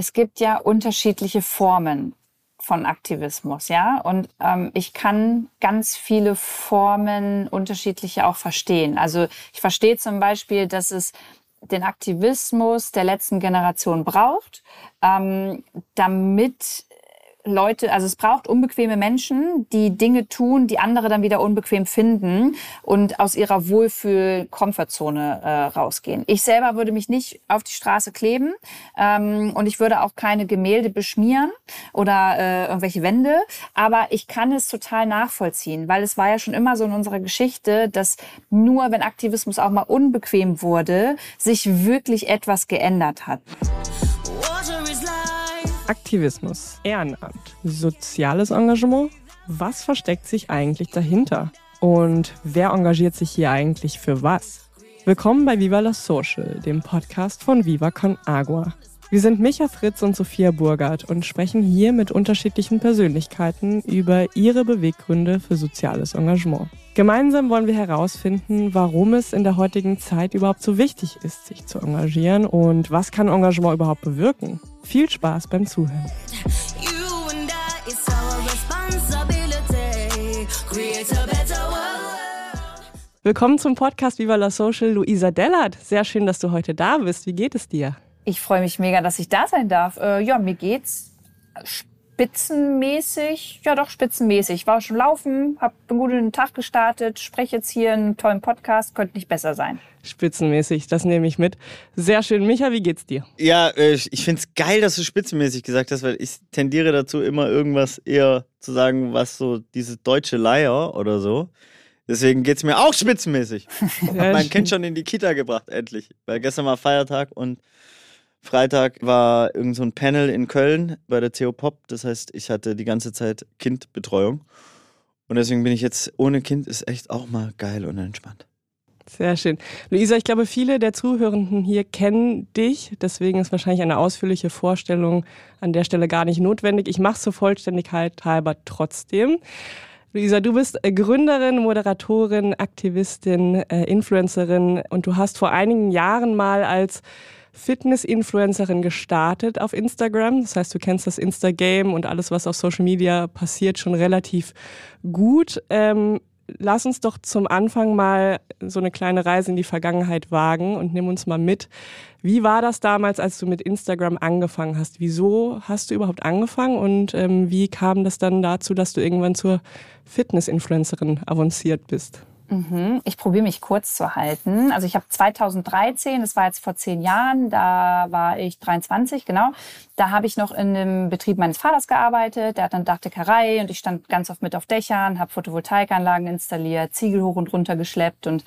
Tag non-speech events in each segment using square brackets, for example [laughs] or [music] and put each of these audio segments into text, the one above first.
es gibt ja unterschiedliche Formen von Aktivismus, ja. Und ähm, ich kann ganz viele Formen unterschiedliche auch verstehen. Also ich verstehe zum Beispiel, dass es den Aktivismus der letzten Generation braucht, ähm, damit Leute, also es braucht unbequeme Menschen, die Dinge tun, die andere dann wieder unbequem finden und aus ihrer Wohlfühl-Komfortzone äh, rausgehen. Ich selber würde mich nicht auf die Straße kleben ähm, und ich würde auch keine Gemälde beschmieren oder äh, irgendwelche Wände, aber ich kann es total nachvollziehen, weil es war ja schon immer so in unserer Geschichte, dass nur wenn Aktivismus auch mal unbequem wurde, sich wirklich etwas geändert hat. Aktivismus, Ehrenamt, soziales Engagement. Was versteckt sich eigentlich dahinter? Und wer engagiert sich hier eigentlich für was? Willkommen bei Viva la Social, dem Podcast von Viva Con Agua. Wir sind Micha Fritz und Sophia Burgert und sprechen hier mit unterschiedlichen Persönlichkeiten über ihre Beweggründe für soziales Engagement. Gemeinsam wollen wir herausfinden, warum es in der heutigen Zeit überhaupt so wichtig ist, sich zu engagieren und was kann Engagement überhaupt bewirken. Viel Spaß beim Zuhören. Willkommen zum Podcast Viva la Social, Luisa Dellert. Sehr schön, dass du heute da bist. Wie geht es dir? Ich freue mich mega, dass ich da sein darf. Äh, ja, mir geht's spitzenmäßig. Ja, doch spitzenmäßig. Ich war schon laufen, habe einen guten Tag gestartet, spreche jetzt hier einen tollen Podcast, könnte nicht besser sein. Spitzenmäßig, das nehme ich mit. Sehr schön. Micha, wie geht's dir? Ja, äh, ich finde es geil, dass du spitzenmäßig gesagt hast, weil ich tendiere dazu, immer irgendwas eher zu sagen, was so diese deutsche Leier oder so. Deswegen geht es mir auch spitzenmäßig. [laughs] Ja, mein Kind schon in die Kita gebracht, endlich. Weil gestern war Feiertag und Freitag war irgend so ein Panel in Köln bei der CO Pop. Das heißt, ich hatte die ganze Zeit Kindbetreuung. Und deswegen bin ich jetzt ohne Kind ist echt auch mal geil und entspannt. Sehr schön. Luisa, ich glaube, viele der Zuhörenden hier kennen dich. Deswegen ist wahrscheinlich eine ausführliche Vorstellung an der Stelle gar nicht notwendig. Ich mache es zur Vollständigkeit halber trotzdem. Luisa, du bist Gründerin, Moderatorin, Aktivistin, äh, Influencerin und du hast vor einigen Jahren mal als Fitness-Influencerin gestartet auf Instagram. Das heißt, du kennst das Insta-Game und alles, was auf Social Media passiert, schon relativ gut. Ähm, lass uns doch zum Anfang mal so eine kleine Reise in die Vergangenheit wagen und nimm uns mal mit. Wie war das damals, als du mit Instagram angefangen hast? Wieso hast du überhaupt angefangen und ähm, wie kam das dann dazu, dass du irgendwann zur Fitness-Influencerin avanciert bist? Mhm. Ich probiere mich kurz zu halten. Also ich habe 2013, das war jetzt vor zehn Jahren, da war ich 23, genau. Da habe ich noch in dem Betrieb meines Vaters gearbeitet. Der hat eine Dachdeckerei und ich stand ganz oft mit auf Dächern, habe Photovoltaikanlagen installiert, Ziegel hoch und runter geschleppt und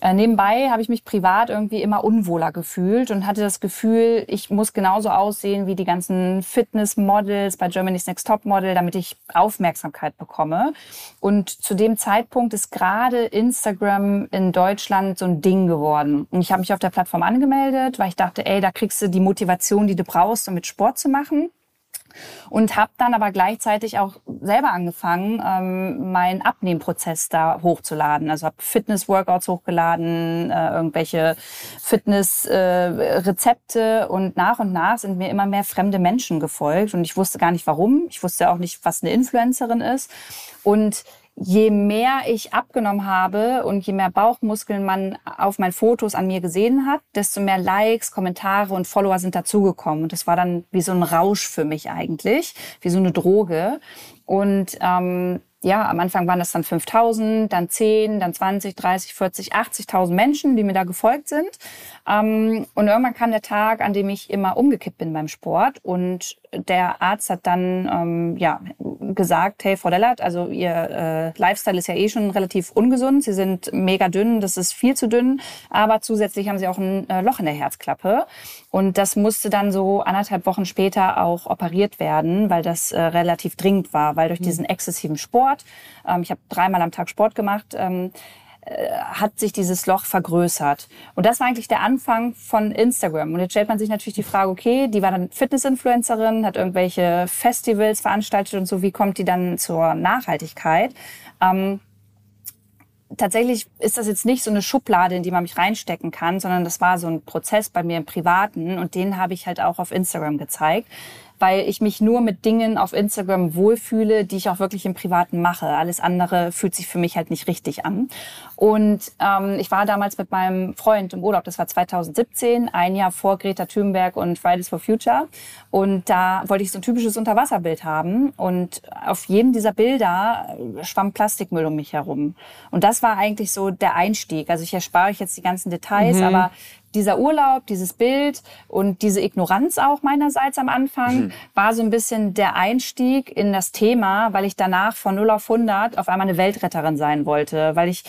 äh, nebenbei habe ich mich privat irgendwie immer unwohler gefühlt und hatte das Gefühl, ich muss genauso aussehen wie die ganzen Fitnessmodels bei Germany's Next Top Model, damit ich Aufmerksamkeit bekomme. Und zu dem Zeitpunkt ist gerade Instagram in Deutschland so ein Ding geworden. Und ich habe mich auf der Plattform angemeldet, weil ich dachte, ey, da kriegst du die Motivation, die du brauchst, um mit Sport zu machen und habe dann aber gleichzeitig auch selber angefangen, ähm, meinen Abnehmprozess da hochzuladen. Also habe Fitness-Workouts hochgeladen, äh, irgendwelche Fitness-Rezepte äh, und nach und nach sind mir immer mehr fremde Menschen gefolgt und ich wusste gar nicht warum. Ich wusste auch nicht, was eine Influencerin ist und je mehr ich abgenommen habe und je mehr Bauchmuskeln man auf meinen Fotos an mir gesehen hat, desto mehr Likes, Kommentare und Follower sind dazugekommen. Und das war dann wie so ein Rausch für mich eigentlich, wie so eine Droge. Und ähm, ja, am Anfang waren das dann 5000, dann 10, dann 20, 30, 40, 80.000 Menschen, die mir da gefolgt sind. Ähm, und irgendwann kam der Tag, an dem ich immer umgekippt bin beim Sport. Und der Arzt hat dann ähm, ja, gesagt, hey, Frau Dellert, also Ihr äh, Lifestyle ist ja eh schon relativ ungesund. Sie sind mega dünn, das ist viel zu dünn. Aber zusätzlich haben Sie auch ein äh, Loch in der Herzklappe. Und das musste dann so anderthalb Wochen später auch operiert werden, weil das äh, relativ dringend war, weil durch mhm. diesen exzessiven Sport, ähm, ich habe dreimal am Tag Sport gemacht, ähm, äh, hat sich dieses Loch vergrößert. Und das war eigentlich der Anfang von Instagram. Und jetzt stellt man sich natürlich die Frage, okay, die war dann Fitness-Influencerin, hat irgendwelche Festivals veranstaltet und so, wie kommt die dann zur Nachhaltigkeit? Ähm, tatsächlich ist das jetzt nicht so eine Schublade, in die man mich reinstecken kann, sondern das war so ein Prozess bei mir im Privaten und den habe ich halt auch auf Instagram gezeigt weil ich mich nur mit Dingen auf Instagram wohlfühle, die ich auch wirklich im Privaten mache. Alles andere fühlt sich für mich halt nicht richtig an. Und ähm, ich war damals mit meinem Freund im Urlaub, das war 2017, ein Jahr vor Greta Thunberg und Fridays for Future. Und da wollte ich so ein typisches Unterwasserbild haben. Und auf jedem dieser Bilder schwamm Plastikmüll um mich herum. Und das war eigentlich so der Einstieg. Also ich erspare euch jetzt die ganzen Details, mhm. aber dieser Urlaub, dieses Bild und diese Ignoranz auch meinerseits am Anfang mhm. war so ein bisschen der Einstieg in das Thema, weil ich danach von 0 auf 100 auf einmal eine Weltretterin sein wollte, weil ich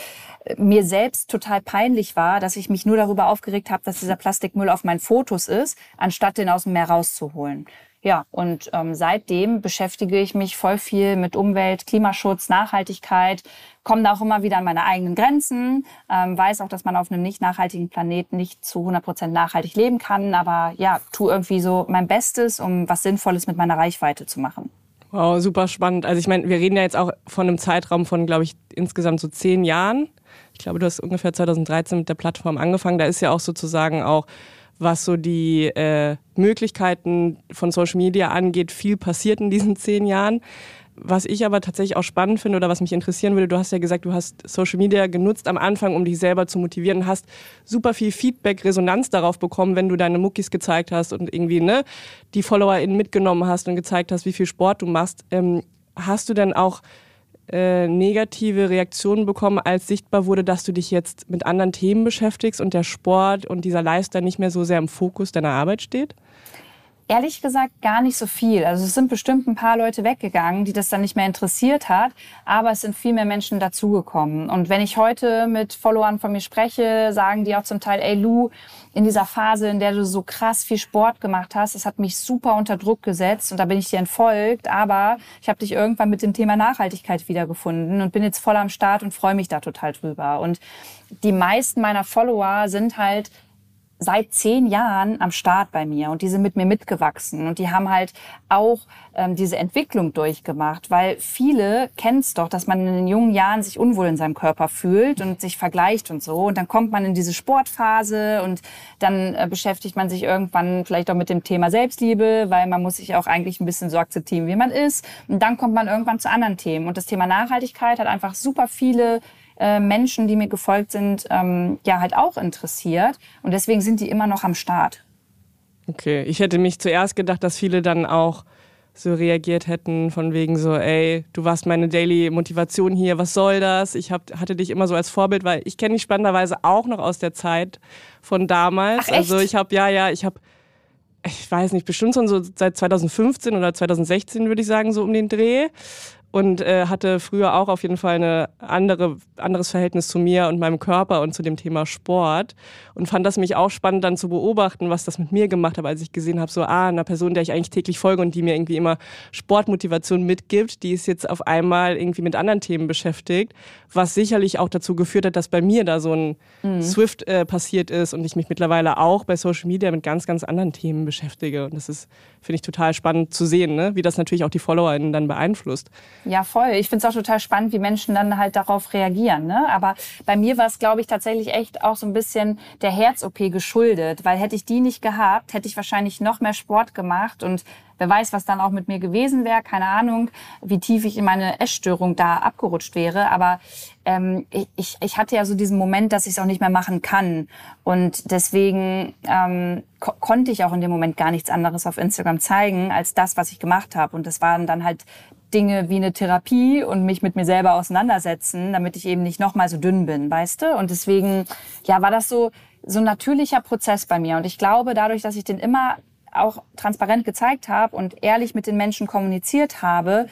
äh, mir selbst total peinlich war, dass ich mich nur darüber aufgeregt habe, dass dieser Plastikmüll auf meinen Fotos ist, anstatt den aus dem Meer rauszuholen. Ja, und ähm, seitdem beschäftige ich mich voll viel mit Umwelt, Klimaschutz, Nachhaltigkeit, komme da auch immer wieder an meine eigenen Grenzen, ähm, weiß auch, dass man auf einem nicht nachhaltigen Planeten nicht zu 100 Prozent nachhaltig leben kann, aber ja, tu irgendwie so mein Bestes, um was Sinnvolles mit meiner Reichweite zu machen. Wow, super spannend. Also ich meine, wir reden ja jetzt auch von einem Zeitraum von, glaube ich, insgesamt so zehn Jahren. Ich glaube, du hast ungefähr 2013 mit der Plattform angefangen. Da ist ja auch sozusagen auch was so die äh, Möglichkeiten von Social Media angeht, viel passiert in diesen zehn Jahren. Was ich aber tatsächlich auch spannend finde oder was mich interessieren würde, du hast ja gesagt, du hast Social Media genutzt am Anfang, um dich selber zu motivieren, hast super viel Feedback, Resonanz darauf bekommen, wenn du deine Muckis gezeigt hast und irgendwie ne, die FollowerInnen mitgenommen hast und gezeigt hast, wie viel Sport du machst. Ähm, hast du denn auch äh, negative Reaktionen bekommen, als sichtbar wurde, dass du dich jetzt mit anderen Themen beschäftigst und der Sport und dieser Lifestyle nicht mehr so sehr im Fokus deiner Arbeit steht? Ehrlich gesagt gar nicht so viel. Also es sind bestimmt ein paar Leute weggegangen, die das dann nicht mehr interessiert hat, aber es sind viel mehr Menschen dazugekommen. Und wenn ich heute mit Followern von mir spreche, sagen die auch zum Teil, ey Lou, in dieser Phase, in der du so krass viel Sport gemacht hast, das hat mich super unter Druck gesetzt und da bin ich dir entfolgt, aber ich habe dich irgendwann mit dem Thema Nachhaltigkeit wiedergefunden und bin jetzt voll am Start und freue mich da total drüber. Und die meisten meiner Follower sind halt seit zehn Jahren am Start bei mir und die sind mit mir mitgewachsen und die haben halt auch ähm, diese Entwicklung durchgemacht, weil viele kennen es doch, dass man in den jungen Jahren sich unwohl in seinem Körper fühlt und sich vergleicht und so. Und dann kommt man in diese Sportphase und dann äh, beschäftigt man sich irgendwann vielleicht auch mit dem Thema Selbstliebe, weil man muss sich auch eigentlich ein bisschen so akzeptieren, wie man ist. Und dann kommt man irgendwann zu anderen Themen. Und das Thema Nachhaltigkeit hat einfach super viele äh, Menschen, die mir gefolgt sind, ähm, ja halt auch interessiert. Und deswegen sind die immer noch am Start. Okay, ich hätte mich zuerst gedacht, dass viele dann auch so reagiert hätten, von wegen so, ey, du warst meine Daily Motivation hier, was soll das? Ich hab, hatte dich immer so als Vorbild, weil ich kenne dich spannenderweise auch noch aus der Zeit von damals. Ach, also ich habe, ja, ja, ich habe, ich weiß nicht, bestimmt schon so seit 2015 oder 2016 würde ich sagen, so um den Dreh und äh, hatte früher auch auf jeden Fall ein andere, anderes Verhältnis zu mir und meinem Körper und zu dem Thema Sport und fand das mich auch spannend dann zu beobachten, was das mit mir gemacht hat, als ich gesehen habe, so ah, einer Person, der ich eigentlich täglich folge und die mir irgendwie immer Sportmotivation mitgibt, die ist jetzt auf einmal irgendwie mit anderen Themen beschäftigt, was sicherlich auch dazu geführt hat, dass bei mir da so ein mhm. Swift äh, passiert ist und ich mich mittlerweile auch bei Social Media mit ganz, ganz anderen Themen beschäftige und das ist, finde ich, total spannend zu sehen, ne? wie das natürlich auch die FollowerInnen dann beeinflusst. Ja, voll. Ich finde es auch total spannend, wie Menschen dann halt darauf reagieren. Ne? Aber bei mir war es, glaube ich, tatsächlich echt auch so ein bisschen der Herz-OP geschuldet. Weil hätte ich die nicht gehabt, hätte ich wahrscheinlich noch mehr Sport gemacht und wer weiß, was dann auch mit mir gewesen wäre. Keine Ahnung, wie tief ich in meine Essstörung da abgerutscht wäre. Aber ähm, ich, ich hatte ja so diesen Moment, dass ich es auch nicht mehr machen kann. Und deswegen ähm, ko konnte ich auch in dem Moment gar nichts anderes auf Instagram zeigen, als das, was ich gemacht habe. Und das waren dann halt Dinge wie eine Therapie und mich mit mir selber auseinandersetzen, damit ich eben nicht nochmal so dünn bin, weißt du? Und deswegen, ja, war das so, so ein natürlicher Prozess bei mir. Und ich glaube, dadurch, dass ich den immer auch transparent gezeigt habe und ehrlich mit den Menschen kommuniziert habe,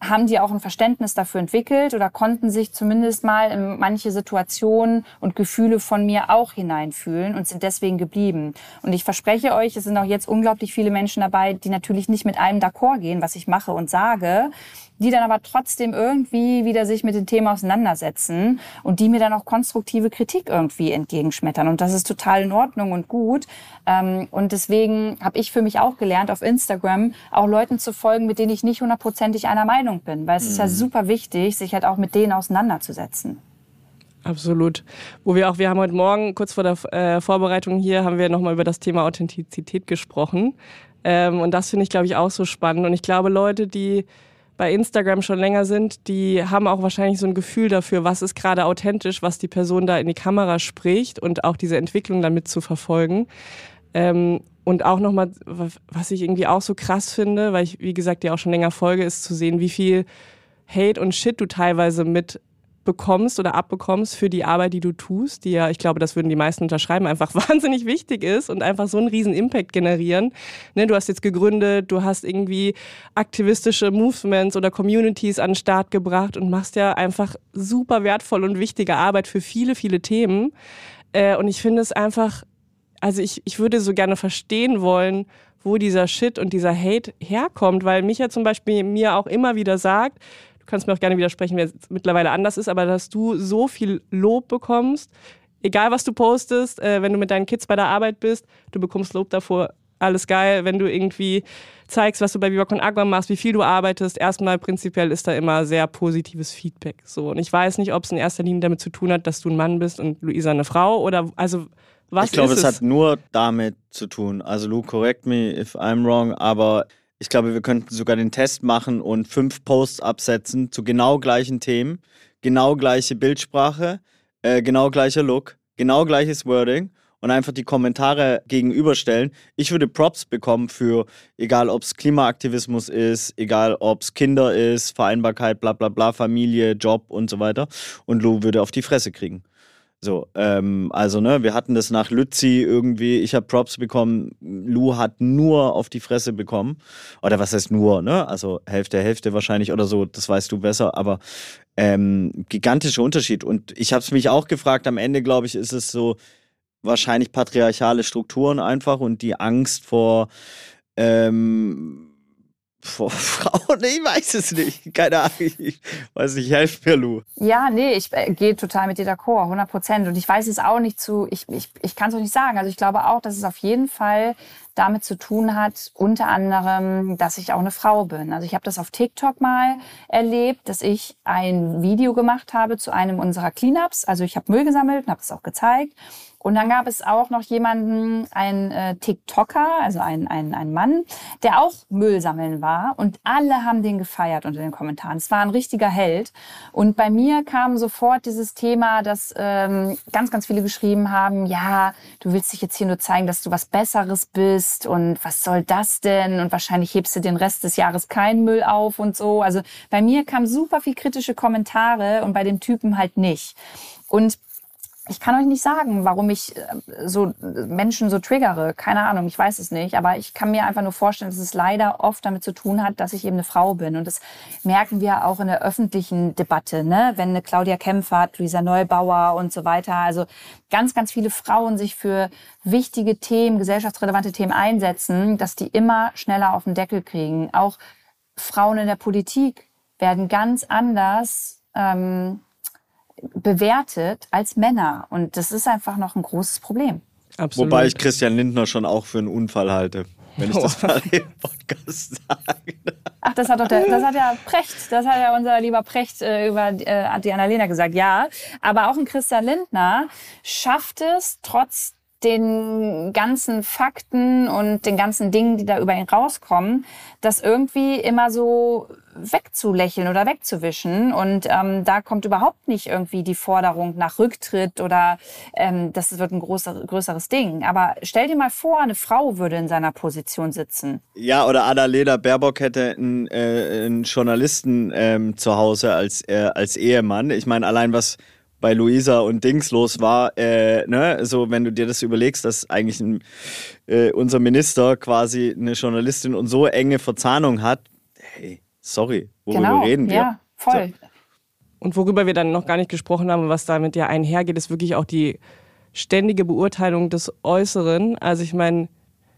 haben die auch ein Verständnis dafür entwickelt oder konnten sich zumindest mal in manche Situationen und Gefühle von mir auch hineinfühlen und sind deswegen geblieben. Und ich verspreche euch, es sind auch jetzt unglaublich viele Menschen dabei, die natürlich nicht mit allem d'accord gehen, was ich mache und sage die dann aber trotzdem irgendwie wieder sich mit dem Thema auseinandersetzen und die mir dann auch konstruktive Kritik irgendwie entgegenschmettern. Und das ist total in Ordnung und gut. Ähm, und deswegen habe ich für mich auch gelernt, auf Instagram auch Leuten zu folgen, mit denen ich nicht hundertprozentig einer Meinung bin. Weil es mhm. ist ja mhm. super wichtig, sich halt auch mit denen auseinanderzusetzen. Absolut. Wo wir auch, wir haben heute Morgen kurz vor der äh, Vorbereitung hier, haben wir nochmal über das Thema Authentizität gesprochen. Ähm, und das finde ich, glaube ich, auch so spannend. Und ich glaube, Leute, die bei Instagram schon länger sind, die haben auch wahrscheinlich so ein Gefühl dafür, was ist gerade authentisch, was die Person da in die Kamera spricht und auch diese Entwicklung damit zu verfolgen. Ähm, und auch nochmal, was ich irgendwie auch so krass finde, weil ich, wie gesagt, ja auch schon länger folge, ist zu sehen, wie viel Hate und Shit du teilweise mit bekommst oder abbekommst für die Arbeit, die du tust, die ja, ich glaube, das würden die meisten unterschreiben, einfach [laughs] wahnsinnig wichtig ist und einfach so einen riesen Impact generieren. Ne, du hast jetzt gegründet, du hast irgendwie aktivistische Movements oder Communities an den Start gebracht und machst ja einfach super wertvoll und wichtige Arbeit für viele, viele Themen. Äh, und ich finde es einfach, also ich, ich würde so gerne verstehen wollen, wo dieser Shit und dieser Hate herkommt, weil Micha zum Beispiel mir auch immer wieder sagt, kannst mir auch gerne widersprechen, wer es mittlerweile anders ist, aber dass du so viel Lob bekommst, egal was du postest, äh, wenn du mit deinen Kids bei der Arbeit bist, du bekommst Lob davor, alles geil, wenn du irgendwie zeigst, was du bei Viva Con Agua machst, wie viel du arbeitest, erstmal prinzipiell ist da immer sehr positives Feedback. So. Und ich weiß nicht, ob es in erster Linie damit zu tun hat, dass du ein Mann bist und Luisa eine Frau oder also was Ich glaube, es, es hat nur damit zu tun. Also Lou, correct me if I'm wrong, aber ich glaube, wir könnten sogar den Test machen und fünf Posts absetzen zu genau gleichen Themen, genau gleiche Bildsprache, äh, genau gleicher Look, genau gleiches Wording und einfach die Kommentare gegenüberstellen. Ich würde Props bekommen für, egal ob es Klimaaktivismus ist, egal ob es Kinder ist, Vereinbarkeit, bla bla bla, Familie, Job und so weiter. Und Lou würde auf die Fresse kriegen. So, ähm, also ne, wir hatten das nach Lützi irgendwie, ich habe Props bekommen, Lou hat nur auf die Fresse bekommen. Oder was heißt nur, ne? Also Hälfte, Hälfte wahrscheinlich oder so, das weißt du besser, aber ähm, gigantischer Unterschied. Und ich habe es mich auch gefragt, am Ende, glaube ich, ist es so wahrscheinlich patriarchale Strukturen einfach und die Angst vor ähm, vor Frauen? Ich weiß es nicht. Keine Ahnung. Ich weiß nicht, helf mir, Lu. Ja, nee, ich äh, gehe total mit dir d'accord, 100 Prozent. Und ich weiß es auch nicht zu, ich, ich, ich kann es auch nicht sagen. Also ich glaube auch, dass es auf jeden Fall damit zu tun hat, unter anderem, dass ich auch eine Frau bin. Also ich habe das auf TikTok mal erlebt, dass ich ein Video gemacht habe zu einem unserer Cleanups. Also ich habe Müll gesammelt und habe es auch gezeigt. Und dann gab es auch noch jemanden, ein äh, TikToker, also ein, ein, Mann, der auch Müll sammeln war. Und alle haben den gefeiert unter den Kommentaren. Es war ein richtiger Held. Und bei mir kam sofort dieses Thema, dass ähm, ganz, ganz viele geschrieben haben, ja, du willst dich jetzt hier nur zeigen, dass du was Besseres bist. Und was soll das denn? Und wahrscheinlich hebst du den Rest des Jahres keinen Müll auf und so. Also bei mir kamen super viel kritische Kommentare und bei dem Typen halt nicht. Und ich kann euch nicht sagen, warum ich äh, so Menschen so triggere. Keine Ahnung, ich weiß es nicht. Aber ich kann mir einfach nur vorstellen, dass es leider oft damit zu tun hat, dass ich eben eine Frau bin. Und das merken wir auch in der öffentlichen Debatte, ne? Wenn eine Claudia Kempfert, Luisa Neubauer und so weiter, also ganz, ganz viele Frauen sich für wichtige Themen, gesellschaftsrelevante Themen einsetzen, dass die immer schneller auf den Deckel kriegen. Auch Frauen in der Politik werden ganz anders ähm, bewertet als Männer. Und das ist einfach noch ein großes Problem. Absolut. Wobei ich Christian Lindner schon auch für einen Unfall halte, wenn ich das [laughs] mal im Podcast sage. Ach, das hat doch der, das hat ja Precht, das hat ja unser lieber Precht äh, über äh, die Annalena gesagt, ja. Aber auch ein Christian Lindner schafft es trotz den ganzen Fakten und den ganzen Dingen, die da über ihn rauskommen, das irgendwie immer so wegzulächeln oder wegzuwischen. Und ähm, da kommt überhaupt nicht irgendwie die Forderung nach Rücktritt oder ähm, das wird ein großer, größeres Ding. Aber stell dir mal vor, eine Frau würde in seiner Position sitzen. Ja, oder Annalena Baerbock hätte einen, äh, einen Journalisten ähm, zu Hause als, äh, als Ehemann. Ich meine, allein was bei Luisa und Dings los war, äh, ne, so wenn du dir das überlegst, dass eigentlich ein, äh, unser Minister quasi eine Journalistin und so enge Verzahnung hat, hey, sorry, worüber genau, reden wir? Ja, voll. So. Und worüber wir dann noch gar nicht gesprochen haben, was damit ja einhergeht, ist wirklich auch die ständige Beurteilung des Äußeren. Also ich meine,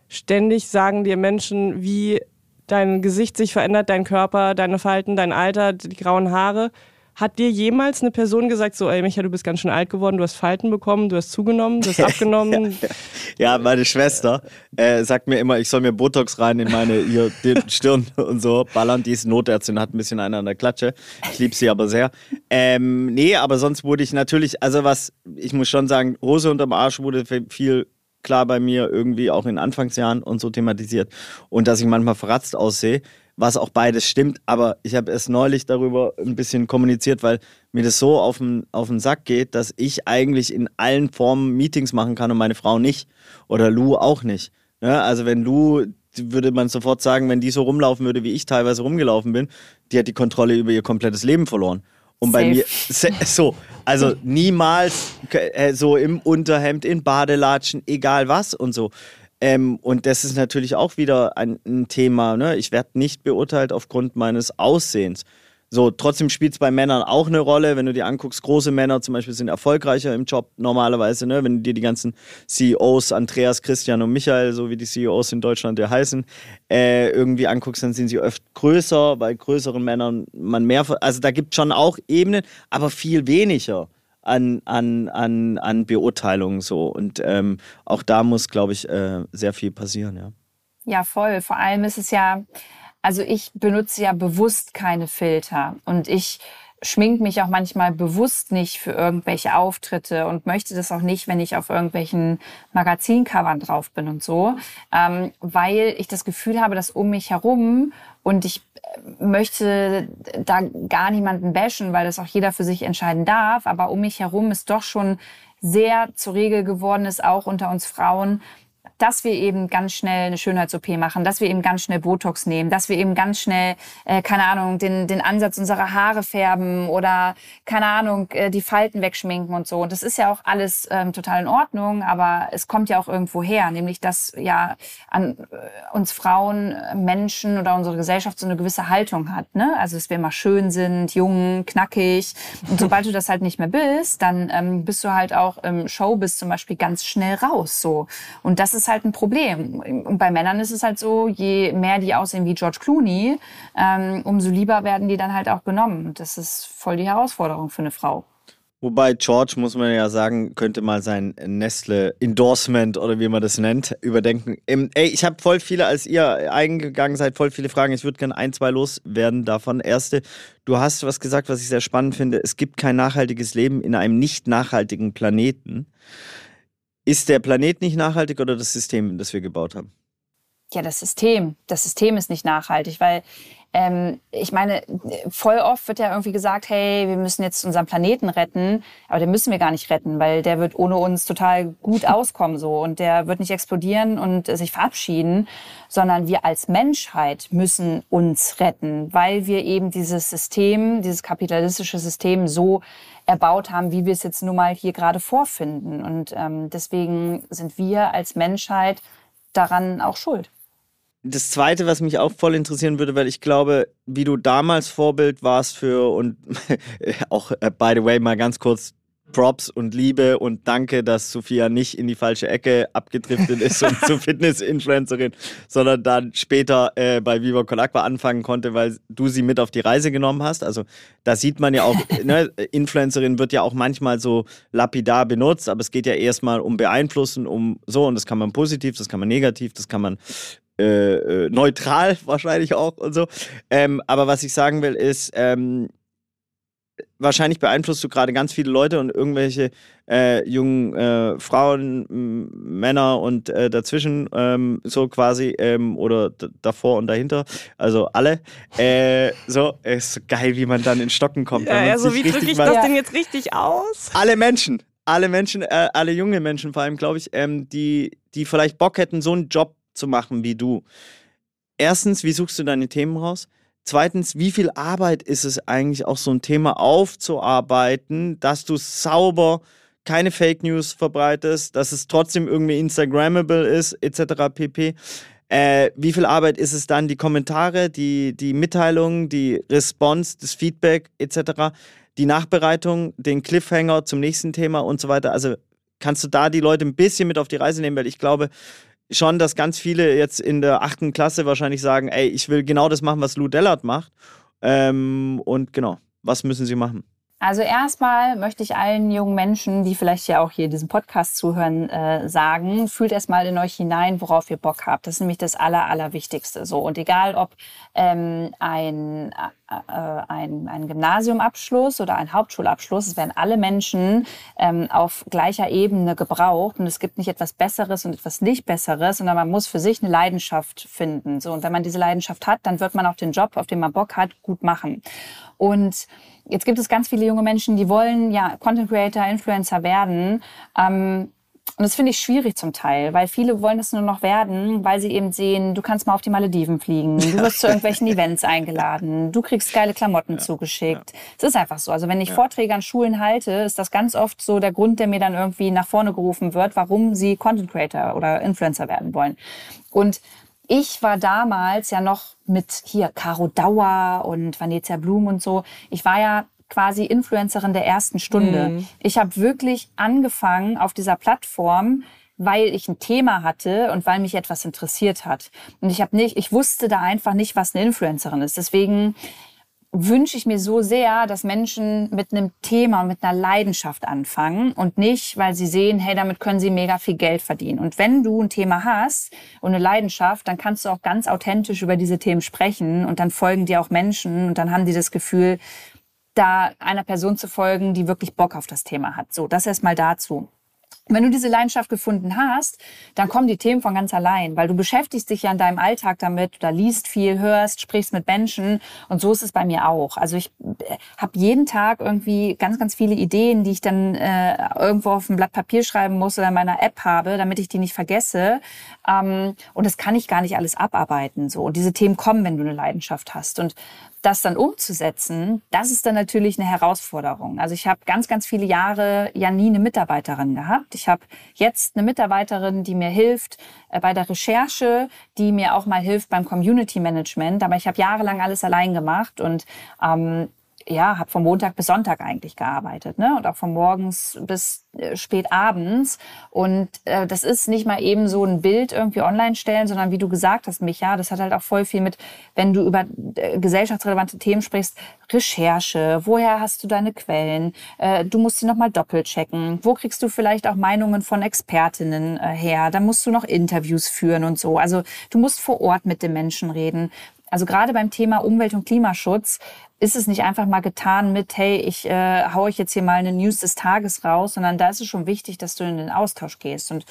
ständig sagen dir Menschen, wie dein Gesicht sich verändert, dein Körper, deine Falten, dein Alter, die grauen Haare Hat dir jemals eine Person gesagt, so, ey Micha, du bist ganz schön alt geworden, du hast Falten bekommen, du hast zugenommen, du hast [laughs] abgenommen? [laughs] ja, meine Schwester äh, sagt mir immer, ich soll mir Botox rein in meine hier, [laughs] Stirn und so ballern. Die ist Notärztin, hat ein bisschen einer an der Klatsche. Ich liebe sie aber sehr. Ähm, nee, aber sonst wurde ich natürlich, also was, ich muss schon sagen, Hose unterm Arsch wurde viel klar bei mir irgendwie auch in Anfangsjahren und so thematisiert. Und dass ich manchmal verratzt aussehe was auch beides stimmt. Aber ich habe erst neulich darüber ein bisschen kommuniziert, weil mir das so auf den, auf den Sack geht, dass ich eigentlich in allen Formen Meetings machen kann und meine Frau nicht. Oder Lou auch nicht. Ne? also wenn Lou, würde man sofort sagen, wenn die so rumlaufen würde, wie ich teilweise rumgelaufen bin, die hat die Kontrolle über ihr komplettes Leben verloren. Und bei mir, [laughs] so, also niemals äh, so im Unterhemd, in Badelatschen, egal was und so. Ähm, und das ist natürlich auch wieder ein, ein Thema. Ne? Ich werde nicht beurteilt aufgrund meines Aussehens. So, trotzdem spielt es bei Männern auch eine Rolle. Wenn du dir anguckst, große Männer zum Beispiel sind erfolgreicher im Job normalerweise. Ne? Wenn du dir die ganzen CEOs, Andreas, Christian und Michael, so wie die CEOs in Deutschland ja heißen, äh, irgendwie anguckst, dann sind sie oft größer. Bei größeren Männern man mehr. Also da gibt es schon auch Ebenen, aber viel weniger an, an, an, an Beurteilung so. Und ähm, auch da muss, glaube ich, äh, sehr viel passieren, ja. Ja, voll. Vor allem ist es ja, also ich benutze ja bewusst keine Filter und ich schmink mich auch manchmal bewusst nicht für irgendwelche Auftritte und möchte das auch nicht, wenn ich auf irgendwelchen Magazincovern drauf bin und so, ähm, weil ich das Gefühl habe, dass um mich herum und ich möchte da gar niemanden bashen, weil das auch jeder für sich entscheiden darf, aber um mich herum ist doch schon sehr zur Regel geworden ist, auch unter uns Frauen, dass wir eben ganz schnell eine Schönheits-OP machen, dass wir eben ganz schnell Botox nehmen, dass wir eben ganz schnell, äh, keine Ahnung, den, den Ansatz unserer Haare färben oder, keine Ahnung, äh, die Falten wegschminken und so. Und das ist ja auch alles ähm, total in Ordnung, aber es kommt ja auch irgendwo her, nämlich dass ja an äh, uns Frauen, äh, Menschen oder unsere Gesellschaft so eine gewisse Haltung hat. Ne? Also dass wir immer schön sind, jung, knackig. Und sobald du das halt nicht mehr bist, dann ähm, bist du halt auch im Showbiz zum Beispiel ganz schnell raus. So. Und das ist halt ein Problem. Und bei Männern ist es halt so, je mehr die aussehen wie George Clooney, ähm, umso lieber werden die dann halt auch genommen. Das ist voll die Herausforderung für eine Frau. Wobei George, muss man ja sagen, könnte mal sein Nestle-Endorsement oder wie man das nennt, überdenken. Ähm, ey, ich habe voll viele, als ihr eingegangen seid, voll viele Fragen. Ich würde gerne ein, zwei loswerden davon. Erste, du hast was gesagt, was ich sehr spannend finde. Es gibt kein nachhaltiges Leben in einem nicht nachhaltigen Planeten. Ist der Planet nicht nachhaltig oder das System, das wir gebaut haben? Ja, das System. Das System ist nicht nachhaltig, weil ähm, ich meine, voll oft wird ja irgendwie gesagt, hey, wir müssen jetzt unseren Planeten retten, aber den müssen wir gar nicht retten, weil der wird ohne uns total gut [laughs] auskommen so und der wird nicht explodieren und sich verabschieden, sondern wir als Menschheit müssen uns retten, weil wir eben dieses System, dieses kapitalistische System so erbaut haben, wie wir es jetzt nun mal hier gerade vorfinden. Und ähm, deswegen sind wir als Menschheit daran auch schuld. Das Zweite, was mich auch voll interessieren würde, weil ich glaube, wie du damals Vorbild warst für und [laughs] auch, äh, by the way, mal ganz kurz Props und Liebe und danke, dass Sophia nicht in die falsche Ecke abgedriftet ist und zur [laughs] Fitness-Influencerin, sondern dann später äh, bei Viva Con Aqua anfangen konnte, weil du sie mit auf die Reise genommen hast. Also da sieht man ja auch, [laughs] ne, Influencerin wird ja auch manchmal so lapidar benutzt, aber es geht ja erstmal um Beeinflussen, um so und das kann man positiv, das kann man negativ, das kann man äh, äh, neutral [laughs] wahrscheinlich auch und so. Ähm, aber was ich sagen will, ist, ähm, wahrscheinlich beeinflusst du gerade ganz viele Leute und irgendwelche äh, jungen äh, Frauen, Männer und äh, dazwischen ähm, so quasi ähm, oder davor und dahinter, also alle. Äh, so, ist so geil, wie man dann in Stocken kommt. Ja, also wie drücke ich das denn jetzt richtig aus? Alle Menschen, alle Menschen, äh, alle junge Menschen vor allem, glaube ich, ähm, die, die vielleicht Bock hätten, so einen Job zu machen wie du. Erstens, wie suchst du deine Themen raus? Zweitens, wie viel Arbeit ist es eigentlich auch so ein Thema aufzuarbeiten, dass du sauber keine Fake News verbreitest, dass es trotzdem irgendwie Instagrammable ist, etc. pp. Äh, wie viel Arbeit ist es dann, die Kommentare, die, die Mitteilungen, die Response, das Feedback etc., die Nachbereitung, den Cliffhanger zum nächsten Thema und so weiter. Also kannst du da die Leute ein bisschen mit auf die Reise nehmen, weil ich glaube, schon, dass ganz viele jetzt in der achten Klasse wahrscheinlich sagen, ey, ich will genau das machen, was Lou Dellert macht. Ähm, und genau. Was müssen sie machen? Also erstmal möchte ich allen jungen Menschen, die vielleicht ja auch hier diesen Podcast zuhören, äh, sagen, fühlt erstmal in euch hinein, worauf ihr Bock habt. Das ist nämlich das Aller, Allerwichtigste. So und egal ob ähm, ein, ein, ein Gymnasiumabschluss oder ein Hauptschulabschluss, es werden alle Menschen ähm, auf gleicher Ebene gebraucht und es gibt nicht etwas Besseres und etwas nicht Besseres, sondern man muss für sich eine Leidenschaft finden. So und wenn man diese Leidenschaft hat, dann wird man auch den Job, auf den man Bock hat, gut machen. Und jetzt gibt es ganz viele junge Menschen, die wollen ja Content Creator, Influencer werden. Ähm, und das finde ich schwierig zum Teil, weil viele wollen das nur noch werden, weil sie eben sehen, du kannst mal auf die Malediven fliegen, du wirst zu irgendwelchen [laughs] Events eingeladen, du kriegst geile Klamotten ja, zugeschickt. Es ja. ist einfach so. Also wenn ich ja. Vorträge an Schulen halte, ist das ganz oft so der Grund, der mir dann irgendwie nach vorne gerufen wird, warum sie Content Creator oder Influencer werden wollen. Und ich war damals ja noch mit hier Caro Dauer und Vanessa Blum und so. Ich war ja quasi Influencerin der ersten Stunde. Mhm. Ich habe wirklich angefangen auf dieser Plattform, weil ich ein Thema hatte und weil mich etwas interessiert hat. Und ich habe nicht, ich wusste da einfach nicht, was eine Influencerin ist. Deswegen wünsche ich mir so sehr, dass Menschen mit einem Thema und mit einer Leidenschaft anfangen und nicht, weil sie sehen, hey, damit können sie mega viel Geld verdienen. Und wenn du ein Thema hast und eine Leidenschaft, dann kannst du auch ganz authentisch über diese Themen sprechen und dann folgen dir auch Menschen und dann haben die das Gefühl, da einer Person zu folgen, die wirklich Bock auf das Thema hat. So, das erstmal dazu. Wenn du diese Leidenschaft gefunden hast, dann kommen die Themen von ganz allein, weil du beschäftigst dich ja in deinem Alltag damit, da liest viel, hörst, sprichst mit Menschen und so ist es bei mir auch. Also ich äh, habe jeden Tag irgendwie ganz, ganz viele Ideen, die ich dann äh, irgendwo auf ein Blatt Papier schreiben muss oder in meiner App habe, damit ich die nicht vergesse. Ähm, und das kann ich gar nicht alles abarbeiten. So und diese Themen kommen, wenn du eine Leidenschaft hast. Und das dann umzusetzen, das ist dann natürlich eine Herausforderung. Also ich habe ganz, ganz viele Jahre ja nie eine Mitarbeiterin gehabt. Ich habe jetzt eine Mitarbeiterin, die mir hilft äh, bei der Recherche, die mir auch mal hilft beim Community Management. Aber ich habe jahrelang alles allein gemacht und ähm, ja, habe von Montag bis Sonntag eigentlich gearbeitet, ne? Und auch von morgens bis äh, spät abends. Und äh, das ist nicht mal eben so ein Bild irgendwie online stellen, sondern wie du gesagt hast, Micha, das hat halt auch voll viel mit, wenn du über äh, gesellschaftsrelevante Themen sprichst, Recherche, woher hast du deine Quellen? Äh, du musst sie nochmal doppelt checken. Wo kriegst du vielleicht auch Meinungen von Expertinnen äh, her? Da musst du noch Interviews führen und so. Also du musst vor Ort mit den Menschen reden. Also gerade beim Thema Umwelt- und Klimaschutz ist es nicht einfach mal getan mit, hey, ich äh, hau euch jetzt hier mal eine News des Tages raus, sondern da ist es schon wichtig, dass du in den Austausch gehst. Und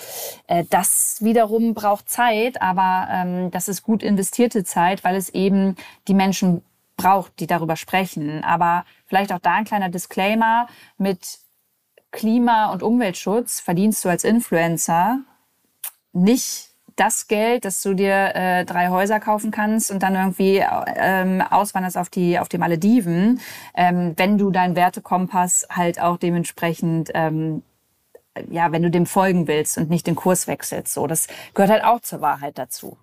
äh, das wiederum braucht Zeit, aber ähm, das ist gut investierte Zeit, weil es eben die Menschen braucht, die darüber sprechen. Aber vielleicht auch da ein kleiner Disclaimer mit Klima- und Umweltschutz verdienst du als Influencer nicht das Geld, dass du dir äh, drei Häuser kaufen kannst und dann irgendwie ähm, auswanderst auf die, auf die Malediven, ähm, wenn du deinen Wertekompass halt auch dementsprechend ähm, ja, wenn du dem folgen willst und nicht den Kurs wechselst. So, das gehört halt auch zur Wahrheit dazu.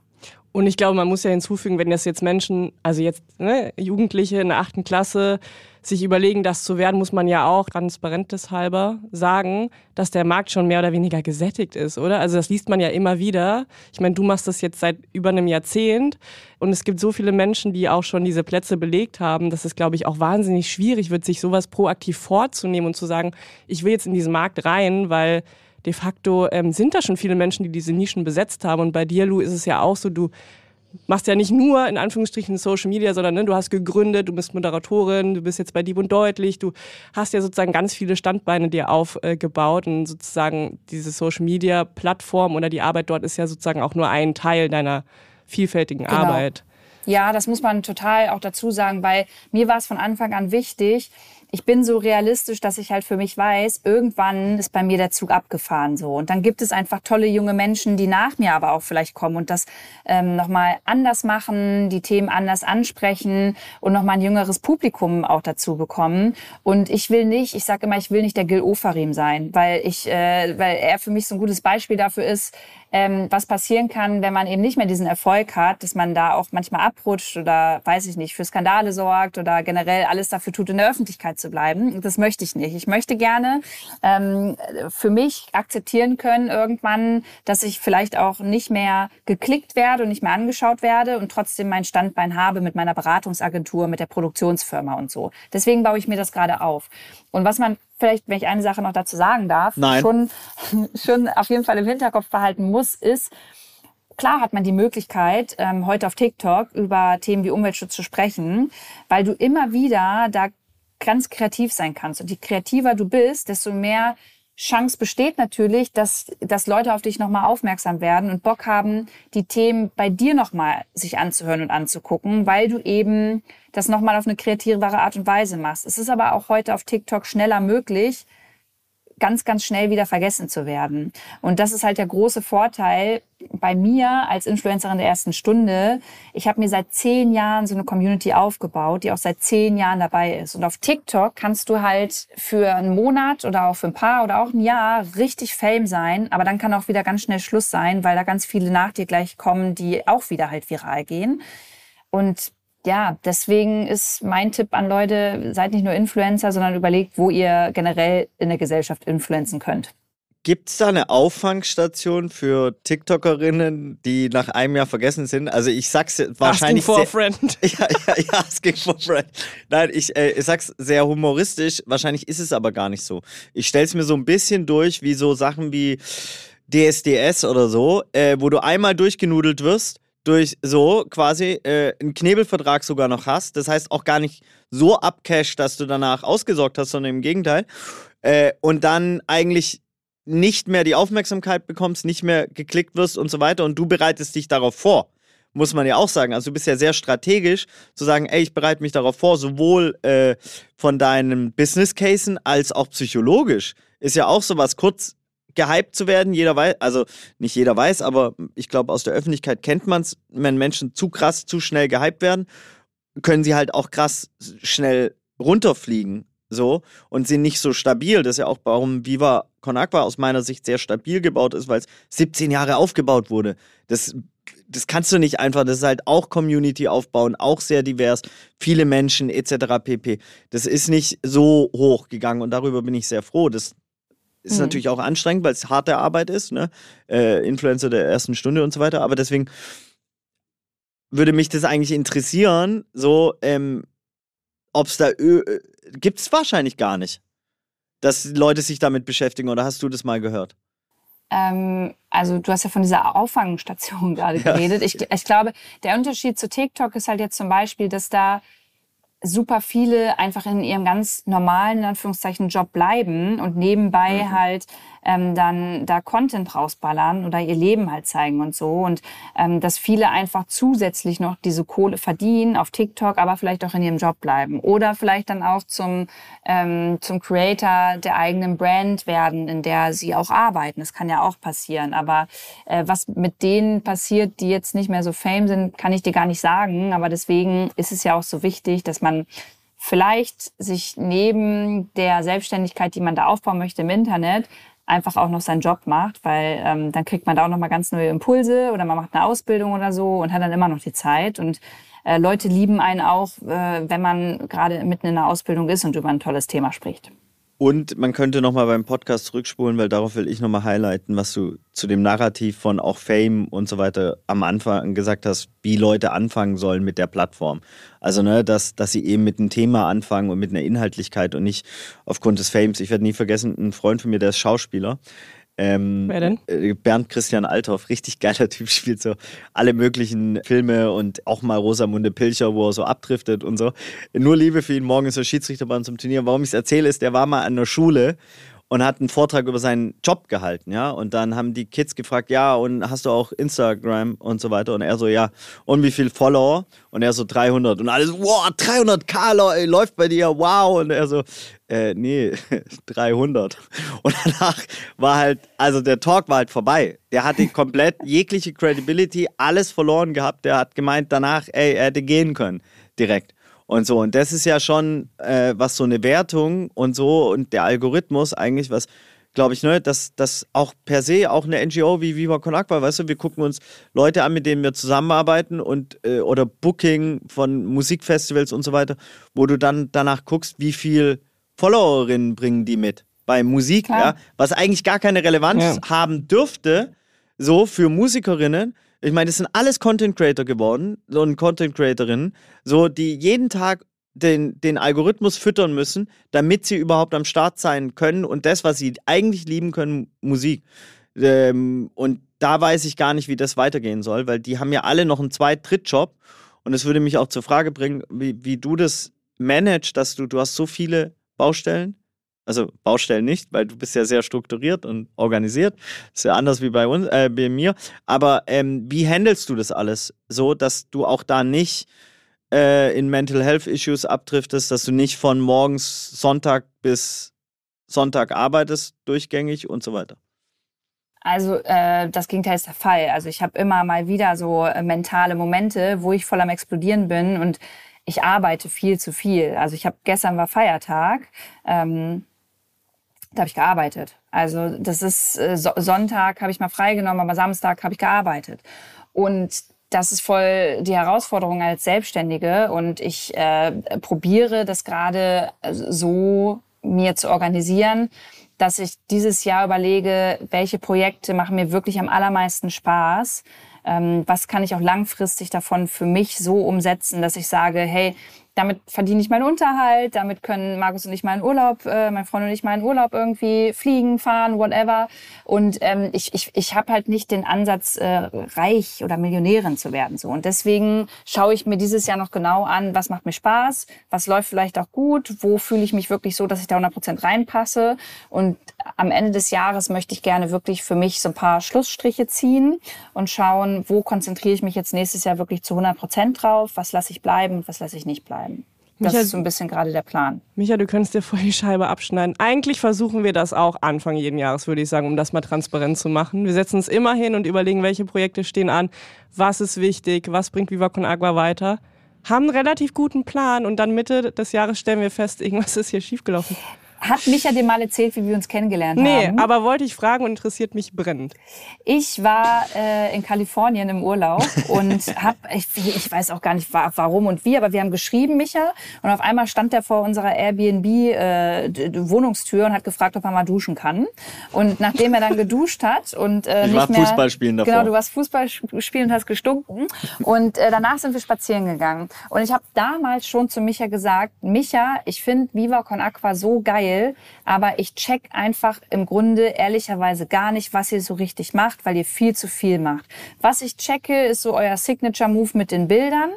Und ich glaube, man muss ja hinzufügen, wenn das jetzt Menschen, also jetzt ne, Jugendliche in der achten Klasse, sich überlegen, das zu werden, muss man ja auch transparentes halber sagen, dass der Markt schon mehr oder weniger gesättigt ist, oder? Also das liest man ja immer wieder. Ich meine, du machst das jetzt seit über einem Jahrzehnt und es gibt so viele Menschen, die auch schon diese Plätze belegt haben, dass es, glaube ich, auch wahnsinnig schwierig wird, sich sowas proaktiv vorzunehmen und zu sagen, ich will jetzt in diesen Markt rein, weil de facto ähm, sind da schon viele Menschen, die diese Nischen besetzt haben. Und bei dir, Lu, ist es ja auch so, du machst ja nicht nur in Anführungsstrichen Social Media, sondern ne, du hast gegründet, du bist Moderatorin, du bist jetzt bei Dieb und Deutlich, du hast ja sozusagen ganz viele Standbeine dir aufgebaut und sozusagen diese Social Media Plattform oder die Arbeit dort ist ja sozusagen auch nur ein Teil deiner vielfältigen genau. Arbeit. Ja, das muss man total auch dazu sagen, weil mir war es von Anfang an wichtig, ich bin so realistisch, dass ich halt für mich weiß, irgendwann ist bei mir der Zug abgefahren so. Und dann gibt es einfach tolle junge Menschen, die nach mir aber auch vielleicht kommen und das ähm, nochmal anders machen, die Themen anders ansprechen und nochmal ein jüngeres Publikum auch dazu bekommen. Und ich will nicht, ich sage immer, ich will nicht der Gil Ofarim sein, weil ich, äh, weil er für mich so ein gutes Beispiel dafür ist, ähm, was passieren kann, wenn man eben nicht mehr diesen Erfolg hat, dass man da auch manchmal abrutscht oder, weiß ich nicht, für Skandale sorgt oder generell alles dafür tut, in der Öffentlichkeit zu bleiben. Das möchte ich nicht. Ich möchte gerne ähm, für mich akzeptieren können irgendwann, dass ich vielleicht auch nicht mehr geklickt werde und nicht mehr angeschaut werde und trotzdem mein Standbein habe mit meiner Beratungsagentur, mit der Produktionsfirma und so. Deswegen baue ich mir das gerade auf. Und was man vielleicht, wenn ich eine Sache noch dazu sagen darf, Nein. schon, [laughs] schon auf jeden Fall im Hinterkopf behalten muss, ist, klar hat man die Möglichkeit, ähm, heute auf TikTok über Themen wie Umweltschutz zu sprechen, weil du immer wieder da ganz kreativ sein kannst. Und je kreativer du bist, desto mehr Chance besteht natürlich, dass, dass Leute auf dich nochmal aufmerksam werden und Bock haben, die Themen bei dir nochmal sich anzuhören und anzugucken, weil du eben das nochmal auf eine kreativere Art und Weise machst. Es ist aber auch heute auf TikTok schneller möglich, ganz, ganz schnell wieder vergessen zu werden. Und das ist halt der große Vorteil bei mir als Influencerin der ersten Stunde. Ich habe mir seit zehn Jahren so eine Community aufgebaut, die auch seit zehn Jahren dabei ist. Und auf TikTok kannst du halt für einen Monat oder auch für ein paar oder auch ein Jahr richtig Fame sein, aber dann kann auch wieder ganz schnell Schluss sein, weil da ganz viele nach dir gleich kommen, die auch wieder halt viral gehen. Und ja, deswegen ist mein Tipp an Leute, seid nicht nur Influencer, sondern überlegt, wo ihr generell in der Gesellschaft influenzen könnt. Gibt es da eine Auffangstation für TikTokerinnen, die nach einem Jahr vergessen sind? Also ich sag's wahrscheinlich. Asking for a friend. [laughs] Ja, ja, ja, [laughs] asking for a friend. Nein, ich, äh, ich sag's sehr humoristisch. Wahrscheinlich ist es aber gar nicht so. Ich stell's mir so ein bisschen durch, wie so Sachen wie DSDS oder so, äh, wo du einmal durchgenudelt wirst durch so quasi äh, einen Knebelvertrag sogar noch hast. Das heißt auch gar nicht so abcash, dass du danach ausgesorgt hast, sondern im Gegenteil. Äh, und dann eigentlich nicht mehr die Aufmerksamkeit bekommst, nicht mehr geklickt wirst und so weiter und du bereitest dich darauf vor. Muss man ja auch sagen. Also du bist ja sehr strategisch zu sagen, ey, ich bereite mich darauf vor, sowohl äh, von deinen Business Casen als auch psychologisch. Ist ja auch sowas kurz gehypt zu werden. Jeder weiß, also nicht jeder weiß, aber ich glaube, aus der Öffentlichkeit kennt man es, wenn Menschen zu krass, zu schnell gehypt werden, können sie halt auch krass schnell runterfliegen. So und sind nicht so stabil. Das ist ja auch, warum Viva Con Agua aus meiner Sicht sehr stabil gebaut ist, weil es 17 Jahre aufgebaut wurde. Das, das kannst du nicht einfach. Das ist halt auch Community aufbauen, auch sehr divers, viele Menschen etc. pp. Das ist nicht so hoch gegangen und darüber bin ich sehr froh. Das, ist mhm. natürlich auch anstrengend, weil es harte Arbeit ist, ne? Äh, Influencer der ersten Stunde und so weiter. Aber deswegen würde mich das eigentlich interessieren, so, ähm, ob es da äh, gibt es wahrscheinlich gar nicht, dass Leute sich damit beschäftigen. Oder hast du das mal gehört? Ähm, also du hast ja von dieser Auffangstation [laughs] gerade geredet. Ja. Ich, ich glaube, der Unterschied zu TikTok ist halt jetzt zum Beispiel, dass da super viele einfach in ihrem ganz normalen, in Anführungszeichen, Job bleiben und nebenbei mhm. halt ähm, dann da Content rausballern oder ihr Leben halt zeigen und so. Und ähm, dass viele einfach zusätzlich noch diese Kohle verdienen auf TikTok, aber vielleicht auch in ihrem Job bleiben. Oder vielleicht dann auch zum, ähm, zum Creator der eigenen Brand werden, in der sie auch arbeiten. Das kann ja auch passieren. Aber äh, was mit denen passiert, die jetzt nicht mehr so fame sind, kann ich dir gar nicht sagen. Aber deswegen ist es ja auch so wichtig, dass man vielleicht sich neben der Selbstständigkeit, die man da aufbauen möchte im Internet, einfach auch noch seinen Job macht, weil ähm, dann kriegt man da auch noch mal ganz neue Impulse oder man macht eine Ausbildung oder so und hat dann immer noch die Zeit und äh, Leute lieben einen auch, äh, wenn man gerade mitten in der Ausbildung ist und über ein tolles Thema spricht. Und man könnte nochmal beim Podcast zurückspulen, weil darauf will ich nochmal highlighten, was du zu dem Narrativ von auch Fame und so weiter am Anfang gesagt hast, wie Leute anfangen sollen mit der Plattform. Also, ne, dass, dass sie eben mit einem Thema anfangen und mit einer Inhaltlichkeit und nicht aufgrund des Fames. Ich werde nie vergessen, ein Freund von mir, der ist Schauspieler, ähm, Wer denn? Äh, Bernd Christian Althoff, richtig geiler Typ, [laughs] spielt so alle möglichen Filme und auch mal Rosamunde Pilcher, wo er so abdriftet und so. Nur Liebe für ihn, morgen ist er Schiedsrichterbahn zum Turnier. Warum ich es erzähle, ist, der war mal an der Schule und hat einen Vortrag über seinen Job gehalten, ja. Und dann haben die Kids gefragt, ja, und hast du auch Instagram und so weiter? Und er so, ja. Und wie viel Follower? Und er so 300. Und alles, wow, 300k ey, läuft bei dir, wow. Und er so, äh, nee, [laughs] 300. Und danach war halt, also der Talk war halt vorbei. Der hatte komplett jegliche Credibility, alles verloren gehabt. Der hat gemeint danach, ey, er hätte gehen können, direkt und so. Und das ist ja schon, äh, was so eine Wertung und so und der Algorithmus eigentlich was glaube ich, ne, dass, dass auch per se auch eine NGO wie Viva Con Agua, weißt du, wir gucken uns Leute an, mit denen wir zusammenarbeiten und äh, oder Booking von Musikfestivals und so weiter, wo du dann danach guckst, wie viel Followerinnen bringen die mit bei Musik, ja, was eigentlich gar keine Relevanz ja. haben dürfte, so für Musikerinnen. Ich meine, das sind alles Content Creator geworden und Content Creatorinnen, so die jeden Tag den, den Algorithmus füttern müssen, damit sie überhaupt am Start sein können und das, was sie eigentlich lieben können, Musik. Ähm, und da weiß ich gar nicht, wie das weitergehen soll, weil die haben ja alle noch einen Zweit-, Drittjob. Und es würde mich auch zur Frage bringen, wie, wie du das managst, dass du, du hast so viele Baustellen. Also Baustellen nicht, weil du bist ja sehr strukturiert und organisiert. Ist ja anders wie bei uns, äh, bei mir. Aber ähm, wie handelst du das alles so, dass du auch da nicht äh, in Mental Health Issues abdriftest, dass du nicht von morgens Sonntag bis Sonntag arbeitest, durchgängig und so weiter? Also äh, das Gegenteil ist der Fall. Also ich habe immer mal wieder so äh, mentale Momente, wo ich voll am Explodieren bin und ich arbeite viel zu viel. Also ich habe gestern war Feiertag, ähm, da habe ich gearbeitet. Also das ist äh, so Sonntag habe ich mal freigenommen, aber Samstag habe ich gearbeitet. Und das ist voll die Herausforderung als Selbstständige und ich äh, probiere das gerade so mir zu organisieren, dass ich dieses Jahr überlege, welche Projekte machen mir wirklich am allermeisten Spaß, ähm, was kann ich auch langfristig davon für mich so umsetzen, dass ich sage, hey, damit verdiene ich meinen Unterhalt, damit können Markus und ich in Urlaub, äh, mein Freund und ich in Urlaub irgendwie fliegen, fahren, whatever. Und ähm, ich, ich, ich habe halt nicht den Ansatz, äh, reich oder Millionärin zu werden. so. Und deswegen schaue ich mir dieses Jahr noch genau an, was macht mir Spaß, was läuft vielleicht auch gut, wo fühle ich mich wirklich so, dass ich da 100 Prozent reinpasse. Und am Ende des Jahres möchte ich gerne wirklich für mich so ein paar Schlussstriche ziehen und schauen, wo konzentriere ich mich jetzt nächstes Jahr wirklich zu 100 Prozent drauf, was lasse ich bleiben und was lasse ich nicht bleiben. Das Micha, ist so ein bisschen gerade der Plan. Micha, du könntest dir voll die Scheibe abschneiden. Eigentlich versuchen wir das auch Anfang jeden Jahres, würde ich sagen, um das mal transparent zu machen. Wir setzen uns immer hin und überlegen, welche Projekte stehen an, was ist wichtig, was bringt Viva Con Agua weiter. Haben einen relativ guten Plan und dann Mitte des Jahres stellen wir fest, irgendwas ist hier schiefgelaufen. Hat Micha dir mal erzählt, wie wir uns kennengelernt nee, haben? Nee, aber wollte ich fragen und interessiert mich brennend. Ich war äh, in Kalifornien im Urlaub [laughs] und hab, ich, ich weiß auch gar nicht warum und wie, aber wir haben geschrieben, Micha, und auf einmal stand der vor unserer Airbnb-Wohnungstür äh, und hat gefragt, ob er mal duschen kann. Und nachdem er dann geduscht hat und äh, ich nicht war mehr, Fußball spielen davor. Genau, du warst Fußball spielen und hast gestunken. Und äh, danach sind wir spazieren gegangen. Und ich habe damals schon zu Micha gesagt, Micha, ich finde Viva Con Aqua so geil, geil, aber ich check einfach im Grunde ehrlicherweise gar nicht, was ihr so richtig macht, weil ihr viel zu viel macht. Was ich checke, ist so euer Signature-Move mit den Bildern.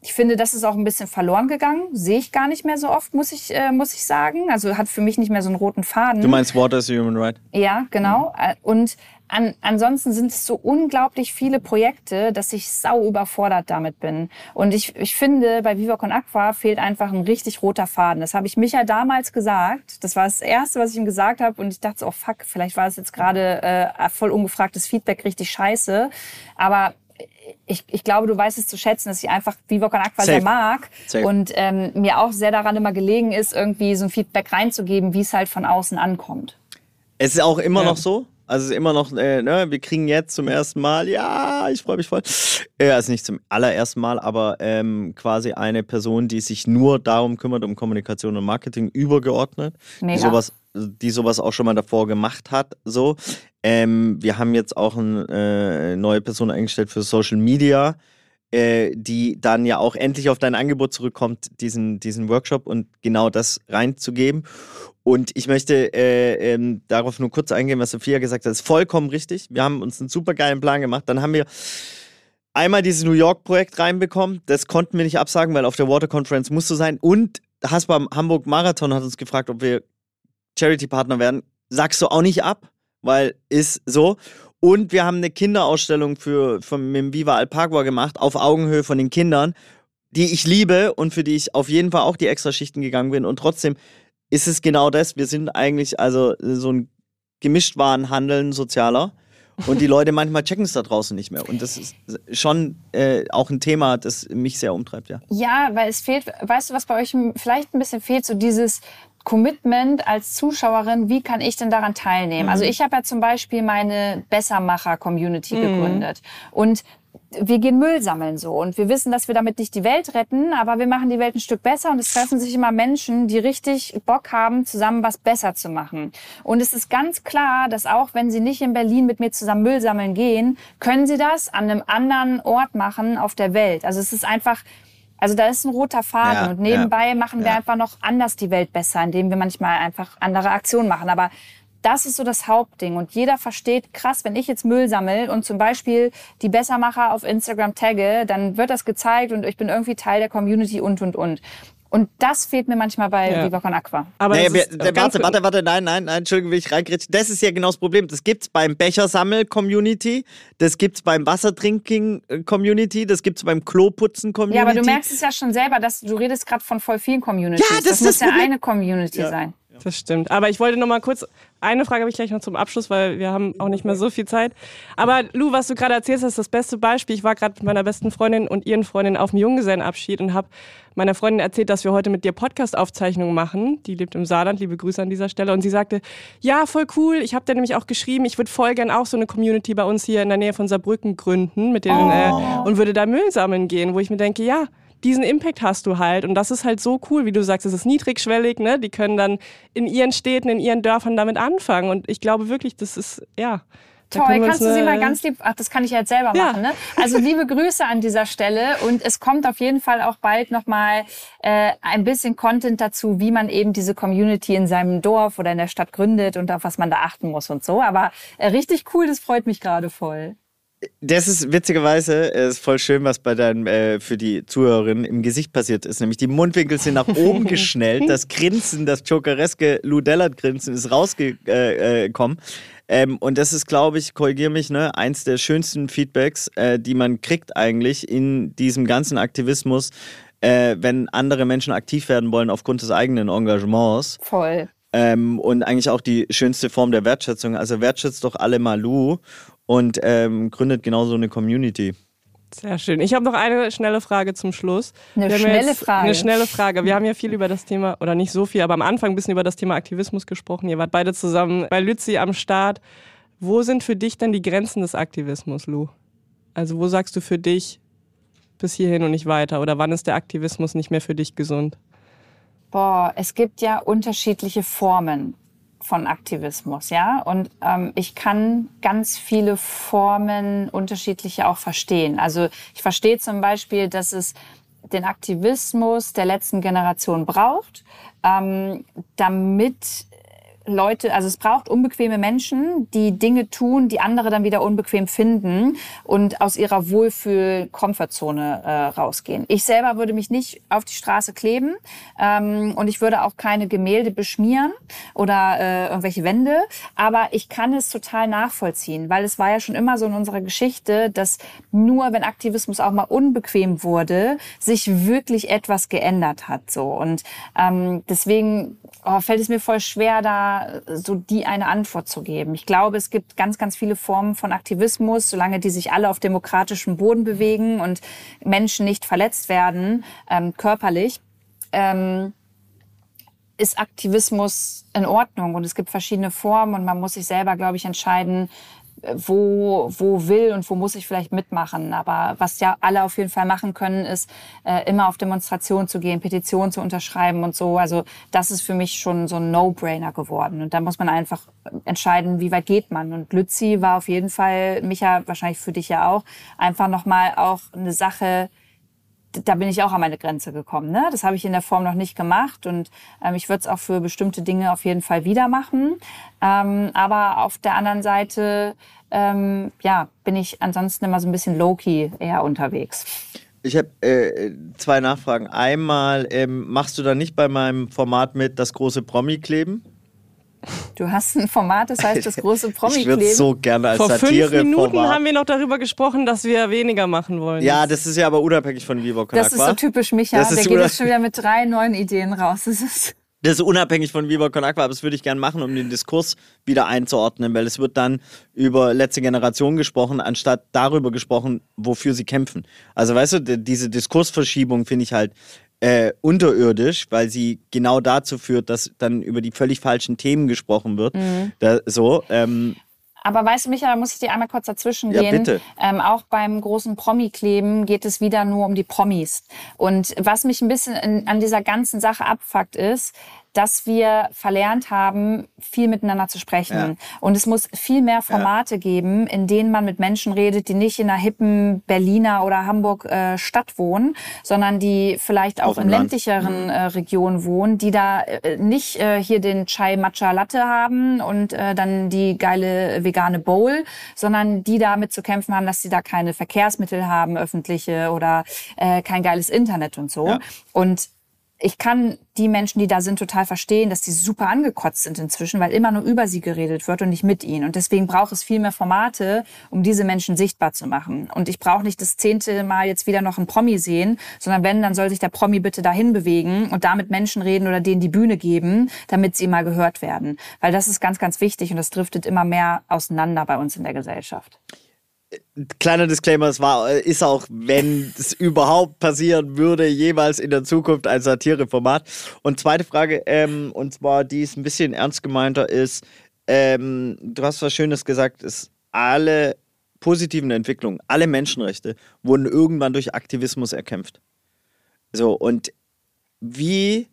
Ich finde, das ist auch ein bisschen verloren gegangen. Sehe ich gar nicht mehr so oft, muss ich, äh, muss ich sagen. Also hat für mich nicht mehr so einen roten Faden. Du meinst Water is a Human Right? Ja, genau. Mhm. Und an, ansonsten sind es so unglaublich viele Projekte, dass ich sau überfordert damit bin. Und ich, ich finde, bei Viva Con Aqua fehlt einfach ein richtig roter Faden. Das habe ich Micha damals gesagt. Das war das Erste, was ich ihm gesagt habe. Und ich dachte so, oh fuck, vielleicht war es jetzt gerade äh, voll ungefragtes Feedback richtig scheiße. Aber ich, ich glaube, du weißt es zu schätzen, dass ich einfach Viva Con Aqua Safe. sehr mag Safe. und ähm, mir auch sehr daran immer gelegen ist, irgendwie so ein Feedback reinzugeben, wie es halt von außen ankommt. Es ist auch immer ja. noch so, also es ist immer noch, äh, ne, wir kriegen jetzt zum ersten Mal, ja, ich freue mich voll. Äh, also nicht zum allerersten Mal, aber ähm, quasi eine Person, die sich nur darum kümmert, um Kommunikation und Marketing übergeordnet, Mega. die sowas, die sowas auch schon mal davor gemacht hat. So, ähm, wir haben jetzt auch eine äh, neue Person eingestellt für Social Media. Äh, die dann ja auch endlich auf dein Angebot zurückkommt, diesen, diesen Workshop und genau das reinzugeben. Und ich möchte äh, ähm, darauf nur kurz eingehen, was Sophia gesagt hat. Das ist vollkommen richtig. Wir haben uns einen super geilen Plan gemacht. Dann haben wir einmal dieses New York-Projekt reinbekommen. Das konnten wir nicht absagen, weil auf der Water Conference musste sein. Und Haspa Hamburg Marathon hat uns gefragt, ob wir Charity-Partner werden. Sagst du auch nicht ab, weil ist so. Und wir haben eine Kinderausstellung für, von, mit dem Viva Alpagua gemacht, auf Augenhöhe von den Kindern, die ich liebe und für die ich auf jeden Fall auch die Extraschichten gegangen bin. Und trotzdem ist es genau das. Wir sind eigentlich also so ein Gemischtwarenhandeln sozialer. Und die Leute manchmal checken es da draußen nicht mehr. Und das ist schon äh, auch ein Thema, das mich sehr umtreibt, ja. Ja, weil es fehlt, weißt du, was bei euch vielleicht ein bisschen fehlt, so dieses Commitment als Zuschauerin, wie kann ich denn daran teilnehmen? Mhm. Also ich habe ja zum Beispiel meine Bessermacher-Community mhm. gegründet. Und wir gehen Müll sammeln so und wir wissen, dass wir damit nicht die Welt retten, aber wir machen die Welt ein Stück besser und es treffen sich immer Menschen, die richtig Bock haben, zusammen was besser zu machen. Und es ist ganz klar, dass auch wenn sie nicht in Berlin mit mir zusammen Müll sammeln gehen, können sie das an einem anderen Ort machen auf der Welt. Also es ist einfach also da ist ein roter Faden ja, und nebenbei ja, machen wir ja. einfach noch anders die Welt besser, indem wir manchmal einfach andere Aktionen machen. Aber das ist so das Hauptding. Und jeder versteht, krass, wenn ich jetzt Müll sammle und zum Beispiel die Bessermacher auf Instagram tagge, dann wird das gezeigt und ich bin irgendwie Teil der Community und, und, und. Und das fehlt mir manchmal bei ja. Viva Con Aqua. Aber naja, wir, äh, warte, warte, warte, nein, nein, nein, Entschuldigung, will ich reingrätschen. Das ist ja genau das Problem. Das gibt's beim Bechersammel-Community, das gibt's beim Wassertrinking-Community, das gibt's beim Kloputzen-Community. Ja, aber du merkst es ja schon selber, dass du redest gerade von voll vielen Communities. Ja, das, das muss ja eine Community ja. sein. Das stimmt. Aber ich wollte noch mal kurz, eine Frage habe ich gleich noch zum Abschluss, weil wir haben auch nicht mehr so viel Zeit. Aber Lou, was du gerade erzählst, ist das beste Beispiel. Ich war gerade mit meiner besten Freundin und ihren Freundin auf dem Junggesellenabschied und habe meiner Freundin erzählt, dass wir heute mit dir Podcast-Aufzeichnungen machen. Die lebt im Saarland, liebe Grüße an dieser Stelle. Und sie sagte, ja, voll cool. Ich habe dir nämlich auch geschrieben, ich würde voll gern auch so eine Community bei uns hier in der Nähe von Saarbrücken gründen mit denen, äh, oh. äh, und würde da Müll sammeln gehen, wo ich mir denke, ja, diesen Impact hast du halt. Und das ist halt so cool, wie du sagst, es ist niedrigschwellig, ne? Die können dann in ihren Städten, in ihren Dörfern damit anfangen. Und ich glaube wirklich, das ist, ja. Toll, kannst du sie mal ganz lieb, ach, das kann ich jetzt selber machen, ja. ne? Also liebe Grüße an dieser Stelle und es kommt auf jeden Fall auch bald nochmal äh, ein bisschen Content dazu, wie man eben diese Community in seinem Dorf oder in der Stadt gründet und auf was man da achten muss und so. Aber äh, richtig cool, das freut mich gerade voll. Das ist witzigerweise äh, ist voll schön, was bei deinem äh, für die Zuhörerinnen im Gesicht passiert ist. Nämlich die Mundwinkel sind nach oben [laughs] geschnellt, das Grinsen, das jokereske Ludellert-Grinsen ist rausgekommen. Äh, äh ähm, und das ist, glaube ich, korrigiere mich, ne, eins der schönsten Feedbacks, äh, die man kriegt eigentlich in diesem ganzen Aktivismus, äh, wenn andere Menschen aktiv werden wollen aufgrund des eigenen Engagements. Voll. Ähm, und eigentlich auch die schönste Form der Wertschätzung. Also wertschätzt doch alle Malu und ähm, gründet genauso eine Community. Sehr schön. Ich habe noch eine schnelle Frage zum Schluss. Eine schnelle Frage. Eine schnelle Frage. Wir haben ja viel über das Thema, oder nicht so viel, aber am Anfang ein bisschen über das Thema Aktivismus gesprochen. Ihr wart beide zusammen bei Lützi am Start. Wo sind für dich denn die Grenzen des Aktivismus, Lou? Also wo sagst du für dich bis hierhin und nicht weiter? Oder wann ist der Aktivismus nicht mehr für dich gesund? Boah, es gibt ja unterschiedliche Formen von Aktivismus, ja. Und ähm, ich kann ganz viele Formen unterschiedliche auch verstehen. Also ich verstehe zum Beispiel, dass es den Aktivismus der letzten Generation braucht, ähm, damit Leute, also es braucht unbequeme Menschen, die Dinge tun, die andere dann wieder unbequem finden und aus ihrer Wohlfühl-Komfortzone äh, rausgehen. Ich selber würde mich nicht auf die Straße kleben ähm, und ich würde auch keine Gemälde beschmieren oder äh, irgendwelche Wände, aber ich kann es total nachvollziehen, weil es war ja schon immer so in unserer Geschichte, dass nur wenn Aktivismus auch mal unbequem wurde, sich wirklich etwas geändert hat. So und ähm, deswegen oh, fällt es mir voll schwer, da so die eine Antwort zu geben. Ich glaube, es gibt ganz, ganz viele Formen von Aktivismus, solange die sich alle auf demokratischem Boden bewegen und Menschen nicht verletzt werden, ähm, körperlich. Ähm, ist Aktivismus in Ordnung und es gibt verschiedene Formen und man muss sich selber, glaube ich, entscheiden, wo, wo will und wo muss ich vielleicht mitmachen. Aber was ja alle auf jeden Fall machen können, ist äh, immer auf Demonstrationen zu gehen, Petitionen zu unterschreiben und so. Also das ist für mich schon so ein No-Brainer geworden. Und da muss man einfach entscheiden, wie weit geht man. Und Lützi war auf jeden Fall, Micha, wahrscheinlich für dich ja auch, einfach nochmal auch eine Sache, da bin ich auch an meine Grenze gekommen. Ne? Das habe ich in der Form noch nicht gemacht und ähm, ich würde es auch für bestimmte Dinge auf jeden Fall wieder machen. Ähm, aber auf der anderen Seite ähm, ja, bin ich ansonsten immer so ein bisschen low-key eher unterwegs. Ich habe äh, zwei Nachfragen. Einmal, ähm, machst du da nicht bei meinem Format mit das große Promi-Kleben? Du hast ein Format, das heißt das große promi [laughs] Ich würde so gerne als Vor Satire fünf Minuten Format. haben wir noch darüber gesprochen, dass wir weniger machen wollen. Ja, das ist ja aber unabhängig von Vivo Das ist so typisch Micha. Der geht jetzt schon wieder mit drei neuen Ideen raus. Das ist das ist unabhängig von Viva Con Aqua, aber das würde ich gerne machen, um den Diskurs wieder einzuordnen, weil es wird dann über letzte Generation gesprochen, anstatt darüber gesprochen, wofür sie kämpfen. Also weißt du, diese Diskursverschiebung finde ich halt äh, unterirdisch, weil sie genau dazu führt, dass dann über die völlig falschen Themen gesprochen wird. Mhm. Da, so. Ähm, aber weißt du, Michael, da muss ich dir einmal kurz dazwischen gehen. Ja, bitte. Ähm, auch beim großen Promi-Kleben geht es wieder nur um die Promis. Und was mich ein bisschen in, an dieser ganzen Sache abfuckt ist, dass wir verlernt haben, viel miteinander zu sprechen. Ja. Und es muss viel mehr Formate ja. geben, in denen man mit Menschen redet, die nicht in einer hippen Berliner oder Hamburg äh, Stadt wohnen, sondern die vielleicht auch in ländlicheren mhm. äh, Regionen wohnen, die da äh, nicht äh, hier den Chai Matcha Latte haben und äh, dann die geile vegane Bowl, sondern die damit zu kämpfen haben, dass sie da keine Verkehrsmittel haben, öffentliche oder äh, kein geiles Internet und so. Ja. Und ich kann die Menschen, die da sind, total verstehen, dass die super angekotzt sind inzwischen, weil immer nur über sie geredet wird und nicht mit ihnen. Und deswegen braucht es viel mehr Formate, um diese Menschen sichtbar zu machen. Und ich brauche nicht das zehnte Mal jetzt wieder noch einen Promi sehen, sondern wenn, dann soll sich der Promi bitte dahin bewegen und damit Menschen reden oder denen die Bühne geben, damit sie mal gehört werden. Weil das ist ganz, ganz wichtig und das driftet immer mehr auseinander bei uns in der Gesellschaft kleiner Disclaimer, es war, ist auch, wenn es überhaupt passieren würde, jemals in der Zukunft ein Satireformat. Und zweite Frage, ähm, und zwar, die ist ein bisschen ernst gemeinter, ist, ähm, du hast was Schönes gesagt, ist alle positiven Entwicklungen, alle Menschenrechte wurden irgendwann durch Aktivismus erkämpft. So, und wie,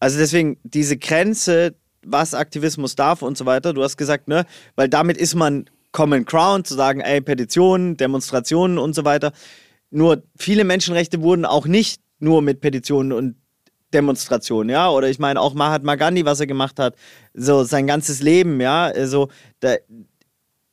also deswegen diese Grenze, was Aktivismus darf und so weiter, du hast gesagt, ne, weil damit ist man Common Ground, zu sagen, ey, Petitionen, Demonstrationen und so weiter. Nur viele Menschenrechte wurden auch nicht nur mit Petitionen und Demonstrationen, ja, oder ich meine auch Mahatma Gandhi, was er gemacht hat, so sein ganzes Leben, ja, also da,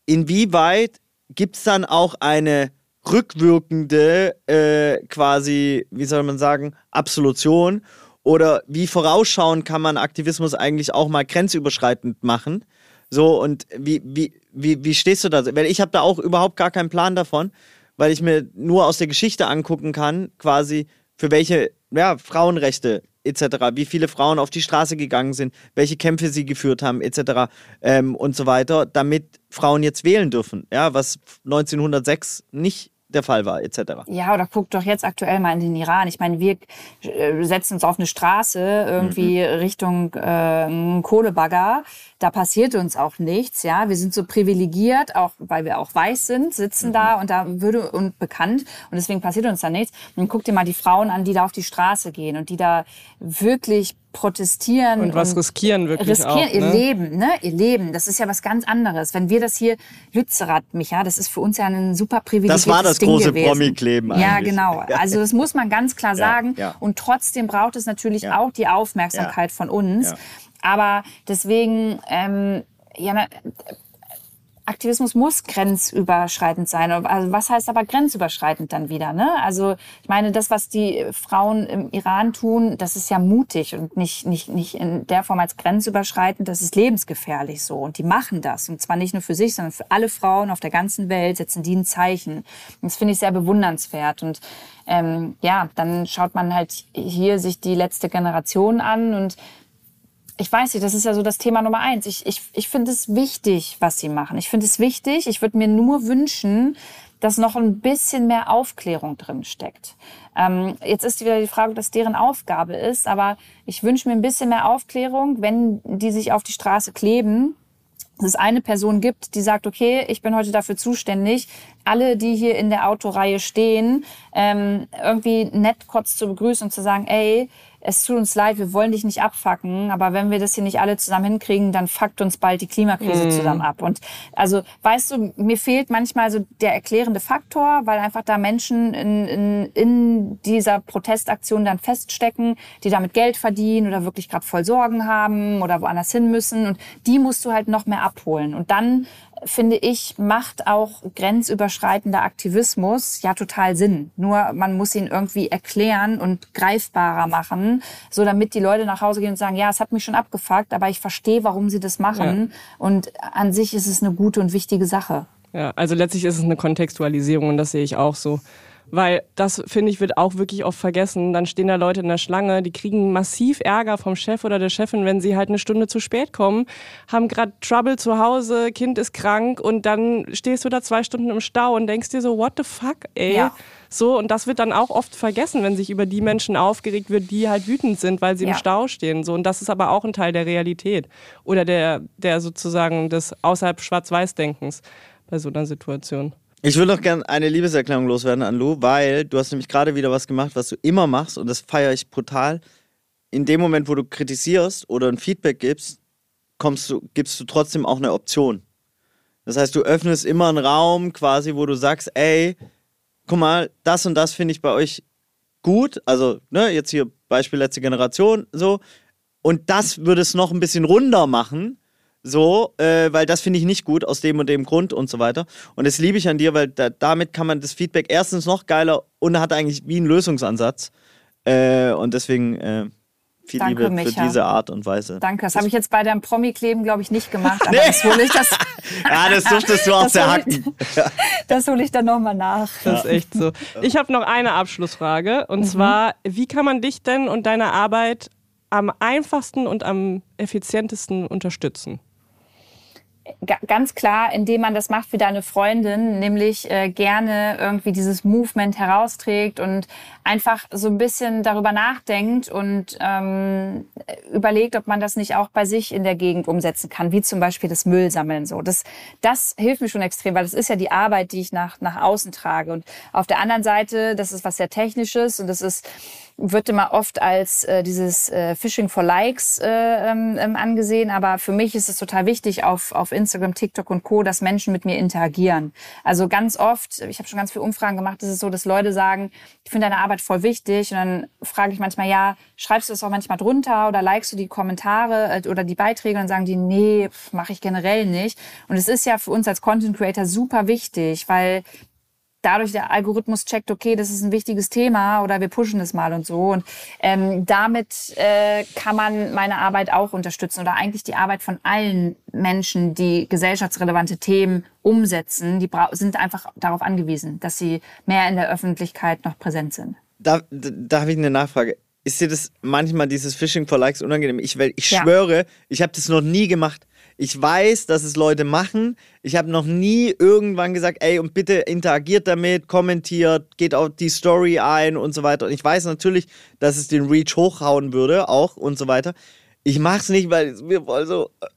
inwieweit gibt es dann auch eine rückwirkende äh, quasi, wie soll man sagen, Absolution oder wie vorausschauen kann man Aktivismus eigentlich auch mal grenzüberschreitend machen? So, und wie, wie, wie, wie stehst du da? Weil ich habe da auch überhaupt gar keinen Plan davon, weil ich mir nur aus der Geschichte angucken kann, quasi für welche ja, Frauenrechte etc., wie viele Frauen auf die Straße gegangen sind, welche Kämpfe sie geführt haben etc. Ähm, und so weiter, damit Frauen jetzt wählen dürfen, ja, was 1906 nicht der Fall war, etc. Ja, oder guck doch jetzt aktuell mal in den Iran. Ich meine, wir äh, setzen uns auf eine Straße irgendwie mhm. Richtung äh, Kohlebagger. Da passiert uns auch nichts. Ja, wir sind so privilegiert, auch weil wir auch weiß sind, sitzen mhm. da und da würde und bekannt und deswegen passiert uns da nichts. Und guck dir mal die Frauen an, die da auf die Straße gehen und die da wirklich protestieren. Und was und riskieren wirklich riskieren auch. Ihr ne? Leben, ne? Ihr Leben. Das ist ja was ganz anderes. Wenn wir das hier, Lützerath, Micha, das ist für uns ja ein super privilegiertes Das war das Ding große Promi-Kleben. Ja, genau. [laughs] Also das muss man ganz klar sagen. Ja, ja. Und trotzdem braucht es natürlich ja. auch die Aufmerksamkeit von uns. Aber deswegen, ähm, ja, Aktivismus muss grenzüberschreitend sein. Also was heißt aber grenzüberschreitend dann wieder? Ne? Also ich meine, das, was die Frauen im Iran tun, das ist ja mutig und nicht, nicht, nicht in der Form als grenzüberschreitend, das ist lebensgefährlich so. Und die machen das. Und zwar nicht nur für sich, sondern für alle Frauen auf der ganzen Welt setzen die ein Zeichen. Und das finde ich sehr bewundernswert. Und ähm, ja, dann schaut man halt hier sich die letzte Generation an und ich weiß nicht, das ist ja so das Thema Nummer eins. Ich, ich, ich finde es wichtig, was sie machen. Ich finde es wichtig. Ich würde mir nur wünschen, dass noch ein bisschen mehr Aufklärung drin steckt. Ähm, jetzt ist wieder die Frage, dass deren Aufgabe ist, aber ich wünsche mir ein bisschen mehr Aufklärung, wenn die sich auf die Straße kleben, dass es eine Person gibt, die sagt, okay, ich bin heute dafür zuständig, alle, die hier in der Autoreihe stehen, ähm, irgendwie nett kurz zu begrüßen und zu sagen, ey, es tut uns leid, wir wollen dich nicht abfacken, aber wenn wir das hier nicht alle zusammen hinkriegen, dann fuckt uns bald die Klimakrise mm. zusammen ab. Und also, weißt du, mir fehlt manchmal so der erklärende Faktor, weil einfach da Menschen in, in, in dieser Protestaktion dann feststecken, die damit Geld verdienen oder wirklich gerade voll Sorgen haben oder woanders hin müssen. Und die musst du halt noch mehr abholen. Und dann finde ich, macht auch grenzüberschreitender Aktivismus ja total Sinn. Nur man muss ihn irgendwie erklären und greifbarer machen, so damit die Leute nach Hause gehen und sagen, ja, es hat mich schon abgefuckt, aber ich verstehe, warum sie das machen. Ja. Und an sich ist es eine gute und wichtige Sache. Ja, also letztlich ist es eine Kontextualisierung und das sehe ich auch so. Weil das, finde ich, wird auch wirklich oft vergessen. Dann stehen da Leute in der Schlange, die kriegen massiv Ärger vom Chef oder der Chefin, wenn sie halt eine Stunde zu spät kommen, haben gerade Trouble zu Hause, Kind ist krank und dann stehst du da zwei Stunden im Stau und denkst dir so, what the fuck, ey? Ja. So, und das wird dann auch oft vergessen, wenn sich über die Menschen aufgeregt wird, die halt wütend sind, weil sie ja. im Stau stehen. So, und das ist aber auch ein Teil der Realität oder der, der sozusagen des außerhalb Schwarz-Weiß-Denkens bei so einer Situation. Ich würde noch gerne eine Liebeserklärung loswerden an Lou, weil du hast nämlich gerade wieder was gemacht, was du immer machst und das feiere ich brutal. In dem Moment, wo du kritisierst oder ein Feedback gibst, kommst du, gibst du trotzdem auch eine Option. Das heißt, du öffnest immer einen Raum quasi, wo du sagst, ey, guck mal, das und das finde ich bei euch gut. Also, ne, jetzt hier Beispiel letzte Generation, so. Und das würde es noch ein bisschen runder machen so, äh, weil das finde ich nicht gut aus dem und dem Grund und so weiter. Und das liebe ich an dir, weil da, damit kann man das Feedback erstens noch geiler und hat eigentlich wie einen Lösungsansatz. Äh, und deswegen äh, viel Danke, Liebe Micha. für diese Art und Weise. Danke, das, das habe ich jetzt bei deinem Promi-Kleben, glaube ich, nicht gemacht. Aber [laughs] nee. das hole ich das. [laughs] ja, das durftest du auch sehr hacken. das hole ich dann nochmal nach. Das ist echt so. Ich habe noch eine Abschlussfrage und mhm. zwar: Wie kann man dich denn und deine Arbeit am einfachsten und am effizientesten unterstützen? Ganz klar, indem man das macht wie deine Freundin, nämlich äh, gerne irgendwie dieses Movement herausträgt und einfach so ein bisschen darüber nachdenkt und ähm, überlegt, ob man das nicht auch bei sich in der Gegend umsetzen kann, wie zum Beispiel das Müllsammeln. So, das, das hilft mir schon extrem, weil das ist ja die Arbeit, die ich nach nach außen trage. Und auf der anderen Seite, das ist was sehr Technisches und das ist wird immer oft als äh, dieses äh, Phishing for Likes äh, ähm, ähm, angesehen, aber für mich ist es total wichtig auf, auf Instagram, TikTok und Co., dass Menschen mit mir interagieren. Also ganz oft, ich habe schon ganz viele Umfragen gemacht, ist es so, dass Leute sagen, ich finde deine Arbeit voll wichtig und dann frage ich manchmal, ja, schreibst du das auch manchmal drunter oder likest du die Kommentare äh, oder die Beiträge und dann sagen die, nee, mache ich generell nicht. Und es ist ja für uns als Content Creator super wichtig, weil dadurch der Algorithmus checkt, okay, das ist ein wichtiges Thema oder wir pushen es mal und so. Und ähm, damit äh, kann man meine Arbeit auch unterstützen oder eigentlich die Arbeit von allen Menschen, die gesellschaftsrelevante Themen umsetzen, die sind einfach darauf angewiesen, dass sie mehr in der Öffentlichkeit noch präsent sind. Da, da, habe ich eine Nachfrage. Ist dir das manchmal dieses Phishing for Likes unangenehm? Ich, ich ja. schwöre, ich habe das noch nie gemacht. Ich weiß, dass es Leute machen. Ich habe noch nie irgendwann gesagt, ey, und bitte interagiert damit, kommentiert, geht auf die Story ein und so weiter. Und ich weiß natürlich, dass es den Reach hochhauen würde, auch und so weiter. Ich mache es nicht, weil es mir voll so äh,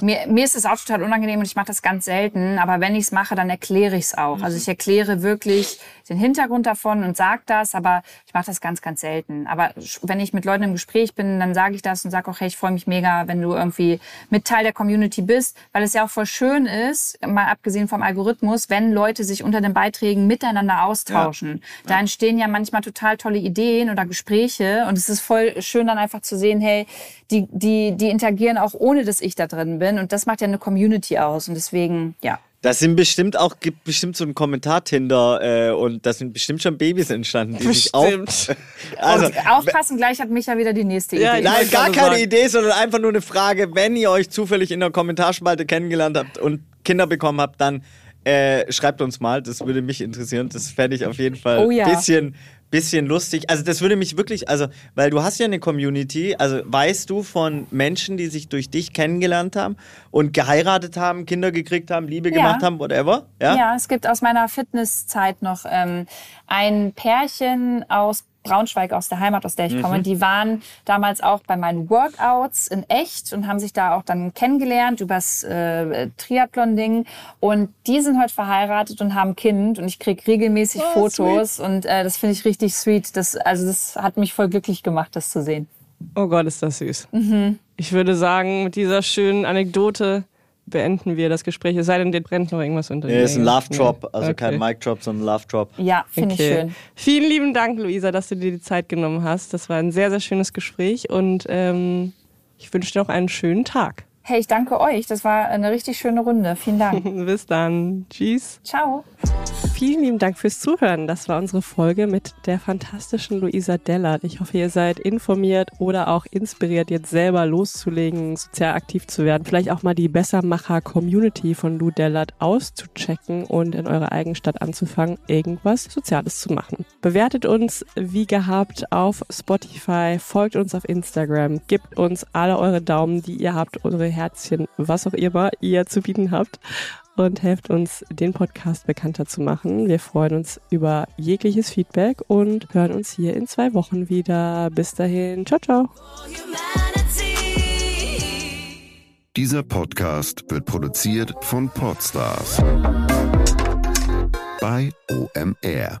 mir, mir ist es auch total unangenehm und ich mache das ganz selten. Aber wenn ich es mache, dann erkläre ich es auch. Also ich erkläre wirklich den Hintergrund davon und sage das, aber ich mache das ganz, ganz selten. Aber wenn ich mit Leuten im Gespräch bin, dann sage ich das und sage auch, hey, ich freue mich mega, wenn du irgendwie mit Teil der Community bist, weil es ja auch voll schön ist, mal abgesehen vom Algorithmus, wenn Leute sich unter den Beiträgen miteinander austauschen. Ja. Da entstehen ja manchmal total tolle Ideen oder Gespräche und es ist voll schön dann einfach zu sehen, hey, die, die, die interagieren auch ohne, dass ich da drin bin. Und das macht ja eine Community aus. Und deswegen, ja. Das sind bestimmt auch, gibt bestimmt so ein Kommentar-Tinder äh, und da sind bestimmt schon Babys entstanden, die bestimmt. sich auch. [laughs] also, aufpassen, gleich hat Micha wieder die nächste Idee. Ja, nein, gar keine sagen. Idee, sondern einfach nur eine Frage, wenn ihr euch zufällig in der Kommentarspalte kennengelernt habt und Kinder bekommen habt, dann äh, schreibt uns mal, das würde mich interessieren. Das fände ich auf jeden Fall ein oh, ja. bisschen bisschen lustig. Also das würde mich wirklich, also, weil du hast ja eine Community, also weißt du von Menschen, die sich durch dich kennengelernt haben und geheiratet haben, Kinder gekriegt haben, Liebe ja. gemacht haben, whatever? Ja? ja, es gibt aus meiner Fitnesszeit noch ähm, ein Pärchen aus Braunschweig aus der Heimat, aus der ich mhm. komme, die waren damals auch bei meinen Workouts in echt und haben sich da auch dann kennengelernt übers äh, Triathlon-Ding. Und die sind heute verheiratet und haben ein Kind und ich krieg regelmäßig oh, Fotos sweet. und äh, das finde ich richtig sweet. Das, also das hat mich voll glücklich gemacht, das zu sehen. Oh Gott, ist das süß. Mhm. Ich würde sagen, mit dieser schönen Anekdote beenden wir das Gespräch. Es sei denn, dir brennt noch irgendwas unter Ja, ist ein Love Drop, also okay. kein Mic Drop, sondern Love Drop. Ja, finde okay. ich schön. Vielen lieben Dank, Luisa, dass du dir die Zeit genommen hast. Das war ein sehr, sehr schönes Gespräch und ähm, ich wünsche dir noch einen schönen Tag. Hey, ich danke euch. Das war eine richtig schöne Runde. Vielen Dank. [laughs] Bis dann. Tschüss. Ciao. Vielen lieben Dank fürs Zuhören. Das war unsere Folge mit der fantastischen Luisa Dellert. Ich hoffe, ihr seid informiert oder auch inspiriert, jetzt selber loszulegen, sozial aktiv zu werden. Vielleicht auch mal die Bessermacher-Community von Lu Dellert auszuchecken und in eurer eigenen Stadt anzufangen, irgendwas Soziales zu machen. Bewertet uns wie gehabt auf Spotify, folgt uns auf Instagram, gebt uns alle eure Daumen, die ihr habt, eure Herzchen, was auch immer ihr zu bieten habt. Und helft uns, den Podcast bekannter zu machen. Wir freuen uns über jegliches Feedback und hören uns hier in zwei Wochen wieder. Bis dahin, ciao, ciao. Dieser Podcast wird produziert von Podstars bei OMR.